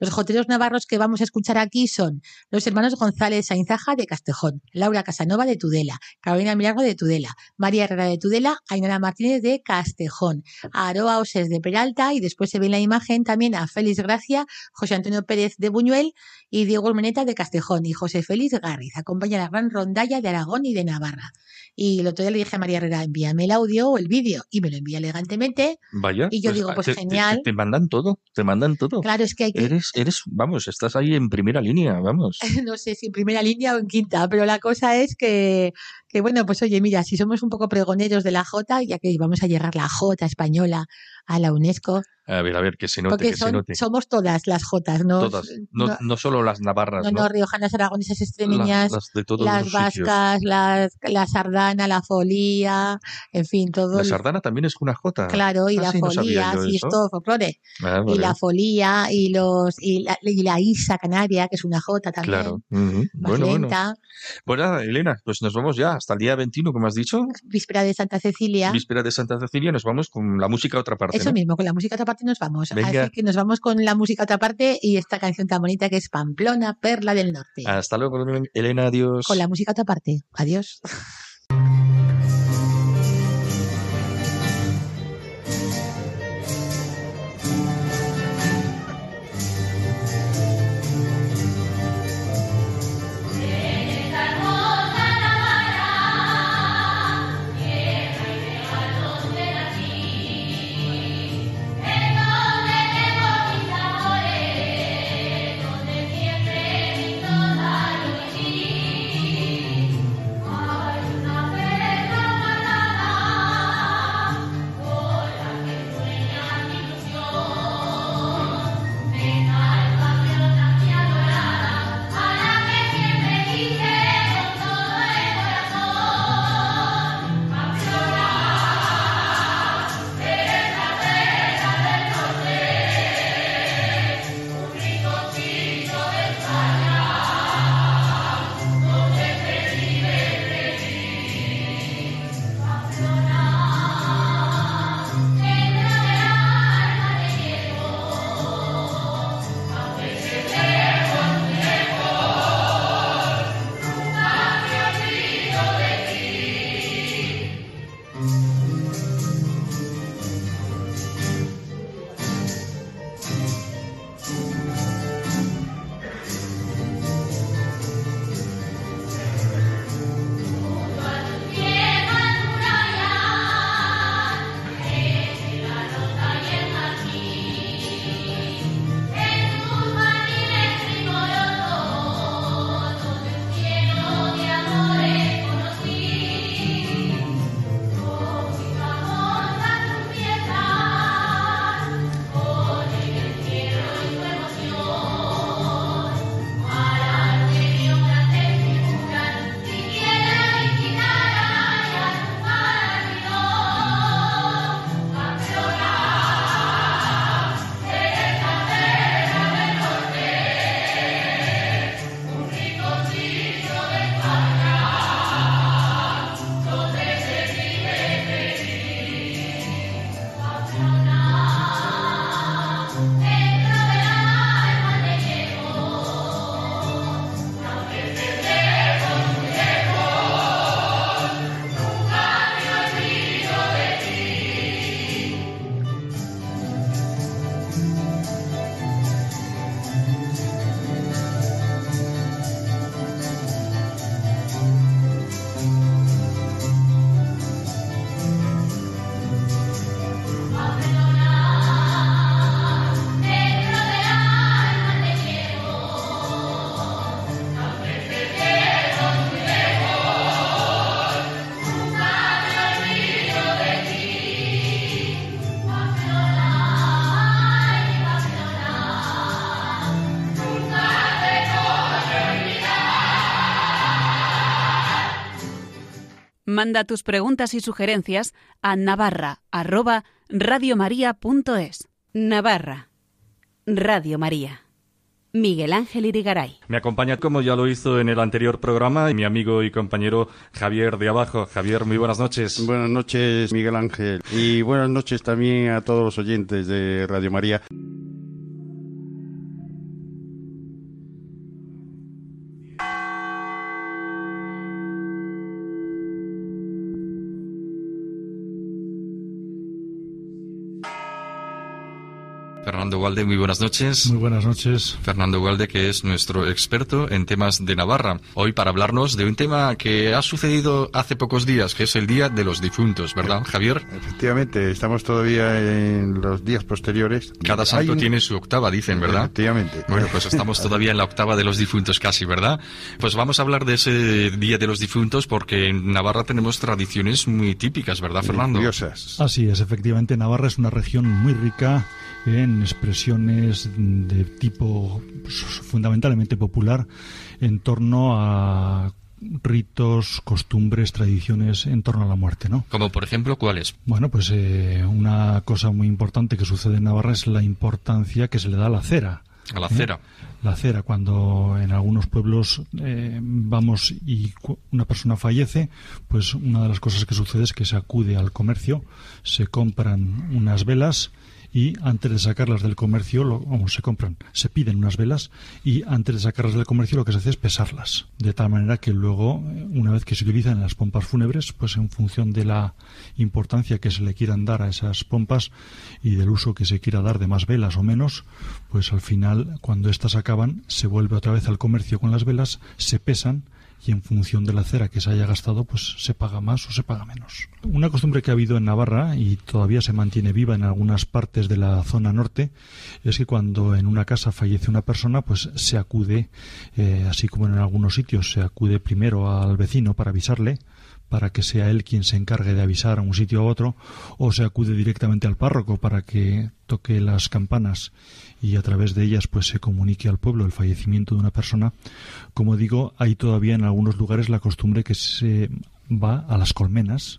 Los joteros navarros que vamos a escuchar aquí son los hermanos González Sainzaja de Castejón, Laura Casanova de Tudela, Carolina Milagro de Tudela, María Herrera de Tudela, Ainara Martínez de Castejón, Aroa Oses de Peralta y después se ve en la imagen también a Félix Gracia, José Antonio Pérez de Buñuel y Diego Urmeneta de Castejón y José Félix Garriz. Acompaña la gran rondalla de Aragón y de Navarra. Y el otro día le dije a María Herrera, envíame el audio o el vídeo y me lo envía elegantemente. Vaya. Y yo digo, ah, pues te- te- genial. Te, mandan todo, te mandan todo. Claro, es que hay que, Eres, eres, vamos, estás ahí en primera línea, vamos. no sé si en primera línea o en quinta, pero la cosa es que, que, bueno, pues oye, mira, si somos un poco pregoneros de la Jota, ya que vamos a llegar la Jota española a la UNESCO, A ver, a ver, que se note, porque que se son, note. somos todas las Jotas, ¿no? Todas. No, no, no solo las navarras, no, ¿no? no, riojanas, aragonesas, extremeñas, las de todos las vascas, las, la sardana, la folía, en fin, todo. La sardana también es una jota. Claro, y Ah, la sí, folía, sí, es todo folclore. Ah, Y vale. la folía, y los y la, y la isa canaria, que es una jota también. Claro. Ujú. Más Bueno, bueno. lenta, Pues nada, Elena, pues nos vamos ya hasta el día 21, como has dicho. víspera de Santa Cecilia. Víspera de Santa Cecilia, nos vamos con la música a otra parte. Eso ¿no? mismo, con la música a otra parte nos vamos. Venga. Así que nos vamos con la música a otra parte y esta canción tan bonita que es Pamplona, Perla del Norte. Hasta luego, Elena, adiós. Con la música a otra parte. Adiós. Manda tus preguntas y sugerencias a navarra@radiomaria.es. Navarra. Radio María. Miguel Ángel Irigaray. Me acompaña, como ya lo hizo en el anterior programa, mi amigo y compañero Javier de Abajo. Javier, muy buenas noches. Buenas noches, Miguel Ángel. Y buenas noches también a todos los oyentes de Radio María. Fernando Gualde, muy buenas noches. Muy buenas noches. Fernando Gualde, que es nuestro experto en temas de Navarra. Hoy para hablarnos de un tema que ha sucedido hace pocos días, que es el Día de los Difuntos, ¿verdad, Javier? Efectivamente, estamos todavía en los días posteriores. Cada santo un- tiene su octava, dicen, ¿verdad? Efectivamente. Bueno, pues estamos todavía en la octava de los difuntos casi, ¿verdad? Pues vamos a hablar de ese Día de los Difuntos porque en Navarra tenemos tradiciones muy típicas, ¿verdad, Fernando? Curiosas. Así es, efectivamente, Navarra es una región muy rica en expresiones de tipo fundamentalmente popular en torno a ritos, costumbres, tradiciones en torno a la muerte, ¿no? Como por ejemplo, ¿cuáles? Bueno, pues eh, una cosa muy importante que sucede en Navarra es la importancia que se le da a la cera. A la ¿eh? cera. La cera, cuando en algunos pueblos eh, vamos y una persona fallece, pues una de las cosas que sucede es que se acude al comercio, se compran unas velas y antes de sacarlas del comercio, lo, se compran, se piden unas velas y antes de sacarlas del comercio lo que se hace es pesarlas, de tal manera que luego, eh, una vez que se utilizan en las pompas fúnebres, pues en función de la importancia que se le quieran dar a esas pompas y del uso que se quiera dar de más velas o menos, pues al final, cuando éstas acaban, se vuelve otra vez al comercio con las velas, se pesan y en función de la cera que se haya gastado, pues se paga más o se paga menos. Una costumbre que ha habido en Navarra y todavía se mantiene viva en algunas partes de la zona norte es que cuando en una casa fallece una persona, pues se acude, eh, así como en algunos sitios, se acude primero al vecino para avisarle, para que sea él quien se encargue de avisar a un sitio a otro, o se acude directamente al párroco para que toque las campanas y a través de ellas pues se comunique al pueblo el fallecimiento de una persona. Como digo, hay todavía en algunos lugares la costumbre que se va a las colmenas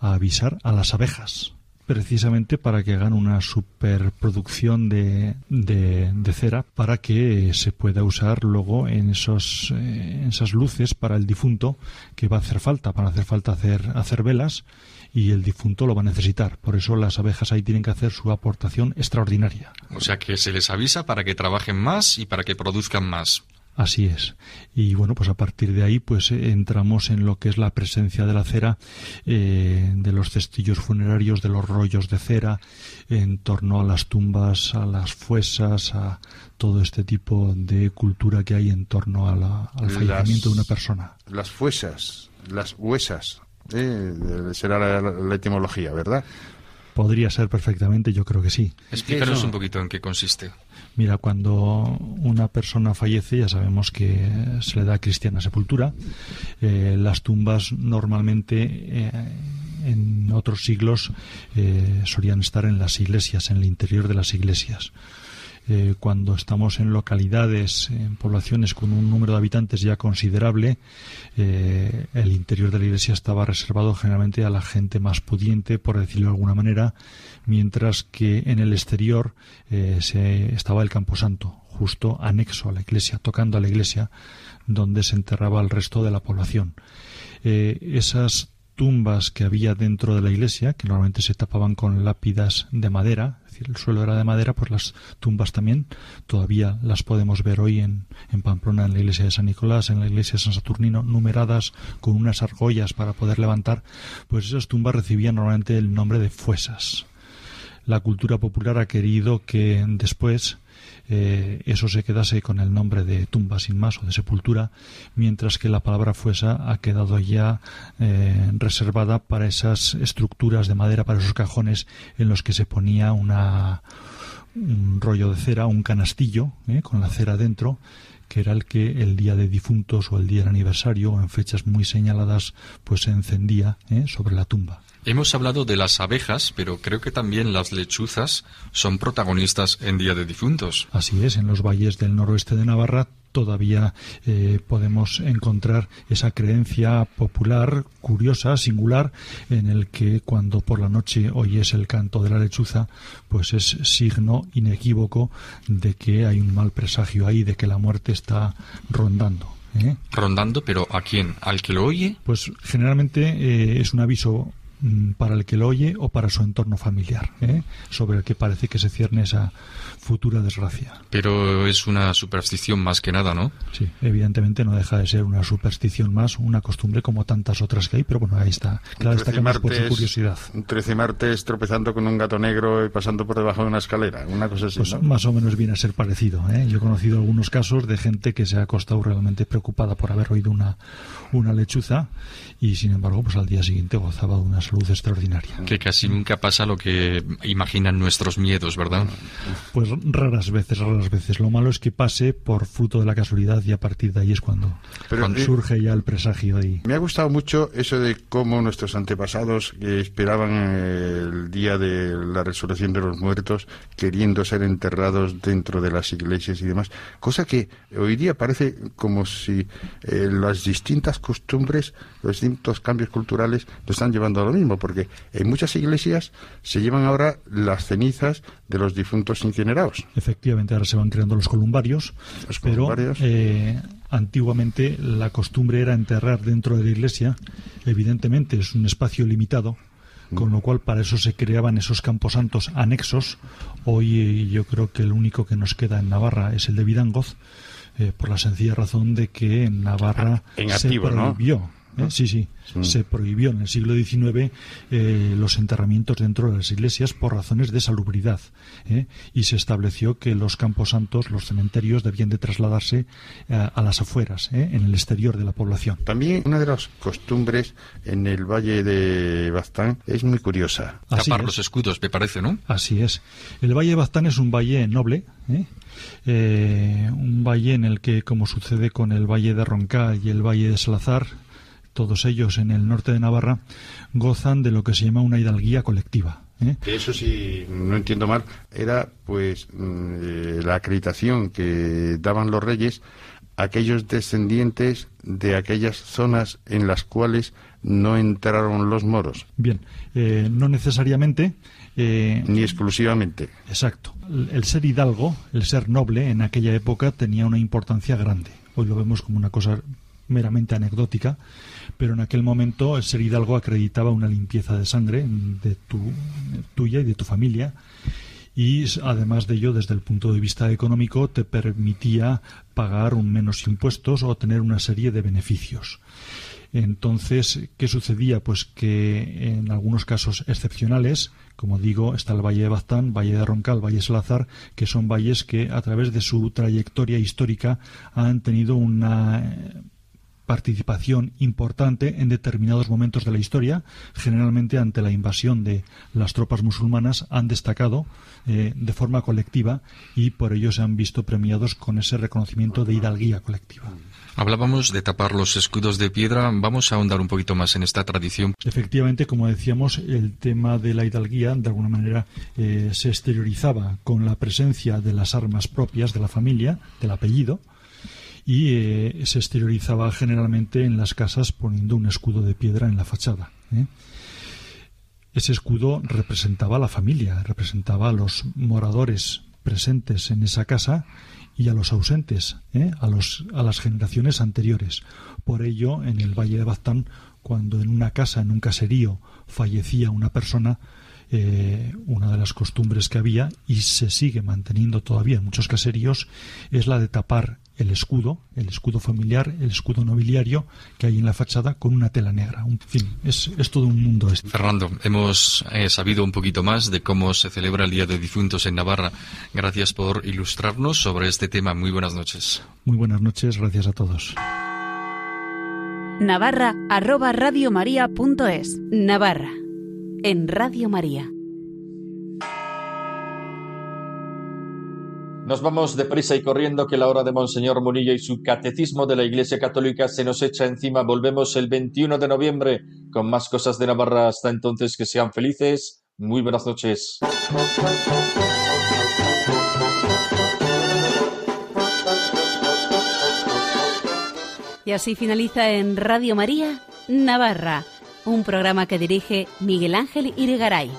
a avisar a las abejas precisamente para que hagan una superproducción de, de, cera para que se pueda usar luego en esos eh, esas luces para el difunto que va a hacer falta para hacer falta hacer hacer velas y el difunto lo va a necesitar por eso las abejas ahí tienen que hacer su aportación extraordinaria O sea que se les avisa para que trabajen más y para que produzcan más. Así es. Y bueno, pues a partir de ahí, pues eh, entramos en lo que es la presencia de la cera, eh, de los cestillos funerarios, de los rollos de cera, en torno a las tumbas, a las fuesas, a todo este tipo de cultura que hay en torno a la- al Las- fallecimiento de una persona. Las fuesas, las huesas. Eh, será la, la etimología, ¿verdad? Podría ser perfectamente, yo creo que sí. Explícanos un poquito en qué consiste. Mira, cuando una persona fallece, ya sabemos que se le da cristiana sepultura. Eh, las tumbas normalmente eh, en otros siglos eh, solían estar en las iglesias, en el interior de las iglesias. Eh, cuando estamos en localidades, en poblaciones con un número de habitantes ya considerable, eh, el interior de la iglesia estaba reservado generalmente a la gente más pudiente, por decirlo de alguna manera, mientras que en el exterior eh, se, estaba el camposanto, justo anexo a la iglesia, tocando a la iglesia, donde se enterraba el resto de la población. Esas tumbas que había dentro de la iglesia, que normalmente se tapaban con lápidas de madera, el suelo era de madera, pues las tumbas también todavía las podemos ver hoy en, en Pamplona, en la iglesia de San Nicolás, en la iglesia de San Saturnino, numeradas con unas argollas para poder levantar, pues esas tumbas recibían normalmente el nombre de fuesas. La cultura popular ha querido que después eh, eso se quedase con el nombre de tumba sin más o de sepultura, mientras que la palabra fuesa ha quedado ya eh, reservada para esas estructuras de madera, para esos cajones en los que se ponía una, un rollo de cera, un canastillo eh, con la cera dentro, que era el que el día de difuntos o el día del aniversario o en fechas muy señaladas pues se encendía eh, sobre la tumba. Hemos hablado de las abejas, pero creo que también las lechuzas son protagonistas en Día de Difuntos. Así es, en los valles del noroeste de Navarra todavía eh, podemos encontrar esa creencia popular, curiosa, singular, en el que cuando por la noche oyes el canto de la lechuza, pues es signo inequívoco de que hay un mal presagio ahí, de que la muerte está rondando. ¿eh? Rondando, pero ¿a quién? ¿Al que lo oye? Pues generalmente eh, es un aviso para el que lo oye o para su entorno familiar, ¿eh? sobre el que parece que se cierne esa futura desgracia. Pero es una superstición más que nada, ¿no? Sí, evidentemente no deja de ser una superstición más, una costumbre como tantas otras que hay, pero bueno, ahí está. Claro, está que más por su curiosidad. un 13 martes tropezando con un gato negro y pasando por debajo de una escalera, una cosa así, Pues ¿no? más o menos viene a ser parecido. ¿eh? Yo he conocido algunos casos de gente que se ha acostado realmente preocupada por haber oído una, una lechuza y sin embargo pues al día siguiente gozaba de una salud extraordinaria. Que casi nunca pasa lo que imaginan nuestros miedos, ¿verdad? Pues raras veces, raras veces. Lo malo es que pase por fruto de la casualidad y a partir de ahí es cuando, Pero, cuando eh, surge ya el presagio y Me ha gustado mucho eso de cómo nuestros antepasados que esperaban eh, el día de la resurrección de los muertos queriendo ser enterrados dentro de las iglesias y demás, cosa que hoy día parece como si eh, las distintas costumbres, los distintos cambios culturales lo están llevando a lo mismo, porque en muchas iglesias se llevan ahora las cenizas de los difuntos incinerados. Efectivamente, ahora se van creando los columbarios, Los pero eh, antiguamente la costumbre era enterrar dentro de la iglesia. Evidentemente es un espacio limitado, con lo cual para eso se creaban esos camposantos anexos. Hoy eh, yo creo que el único que nos queda en Navarra es el de Vidangoz, eh, por la sencilla razón de que en Navarra En se. ¿Eh? Sí, sí, se prohibió en el siglo XIX eh, los enterramientos dentro de las iglesias por razones de salubridad ¿eh? y se estableció que los camposantos, los cementerios debían de trasladarse eh, a las afueras, ¿eh? en el exterior de la población. También una de las costumbres en el valle de Baztán es muy curiosa. Así Tapar es. los escudos, me parece, ¿no? Así es. El Valle de Baztán es un valle noble, ¿eh? Eh, un valle en el que, como sucede con el Valle de Roncal y el Valle de Salazar, todos ellos en el norte de Navarra, gozan de lo que se llama una hidalguía colectiva. ¿eh? Eso sí, no entiendo mal, era pues mm, eh, la acreditación que daban los reyes a aquellos descendientes de aquellas zonas en las cuales no entraron los moros, Bien, eh, no necesariamente. eh, ni exclusivamente. Exacto. El el ser hidalgo, el ser noble, en aquella época tenía una importancia grande. Hoy lo vemos como una cosa meramente anecdótica, pero en aquel momento el ser hidalgo acreditaba una limpieza de sangre de tu, tuya y de tu familia y además de ello, desde el punto de vista económico, te permitía pagar menos impuestos o tener una serie de beneficios. Entonces, ¿qué sucedía? Pues que en algunos casos excepcionales, como digo, está el Valle de Baztán, Valle de Roncal, Valle Salazar, que son valles que a través de su trayectoria histórica han tenido una participación importante en determinados momentos de la historia, generalmente ante la invasión de las tropas musulmanas, han destacado eh, de forma colectiva y por ello se han visto premiados con ese reconocimiento de hidalguía colectiva. Hablábamos de tapar los escudos de piedra. Vamos a ahondar un poquito más en esta tradición. Efectivamente, como decíamos, el tema de la hidalguía de alguna manera eh, se exteriorizaba con la presencia de las armas propias de la familia, del apellido, y eh, se exteriorizaba generalmente en las casas poniendo un escudo de piedra en la fachada. ¿eh? Ese escudo representaba a la familia, representaba a los moradores presentes en esa casa y a los ausentes, ¿eh? a, los, a las generaciones anteriores. Por ello, en el Valle de Baztán, cuando en una casa, en un caserío, fallecía una persona, una de las costumbres que había y se sigue manteniendo todavía en muchos caseríos es la de tapar el escudo, el escudo familiar, el escudo nobiliario que hay en la fachada con una tela negra. En fin, es, es todo un mundo este. Fernando, hemos eh, sabido un poquito más de cómo se celebra el Día de Difuntos en Navarra. Gracias por ilustrarnos sobre este tema. Muy buenas noches. Muy buenas noches, gracias a todos. Navarra arroba radiomaria.es. Navarra. En Radio María. Nos vamos deprisa y corriendo que la hora de Monseñor Munilla y su catecismo de la Iglesia Católica se nos echa encima. Volvemos el 21 de noviembre con más cosas de Navarra. Hasta entonces, que sean felices. Muy buenas noches. Y así finaliza en Radio María Navarra, un programa que dirige Miguel Ángel Irigaray.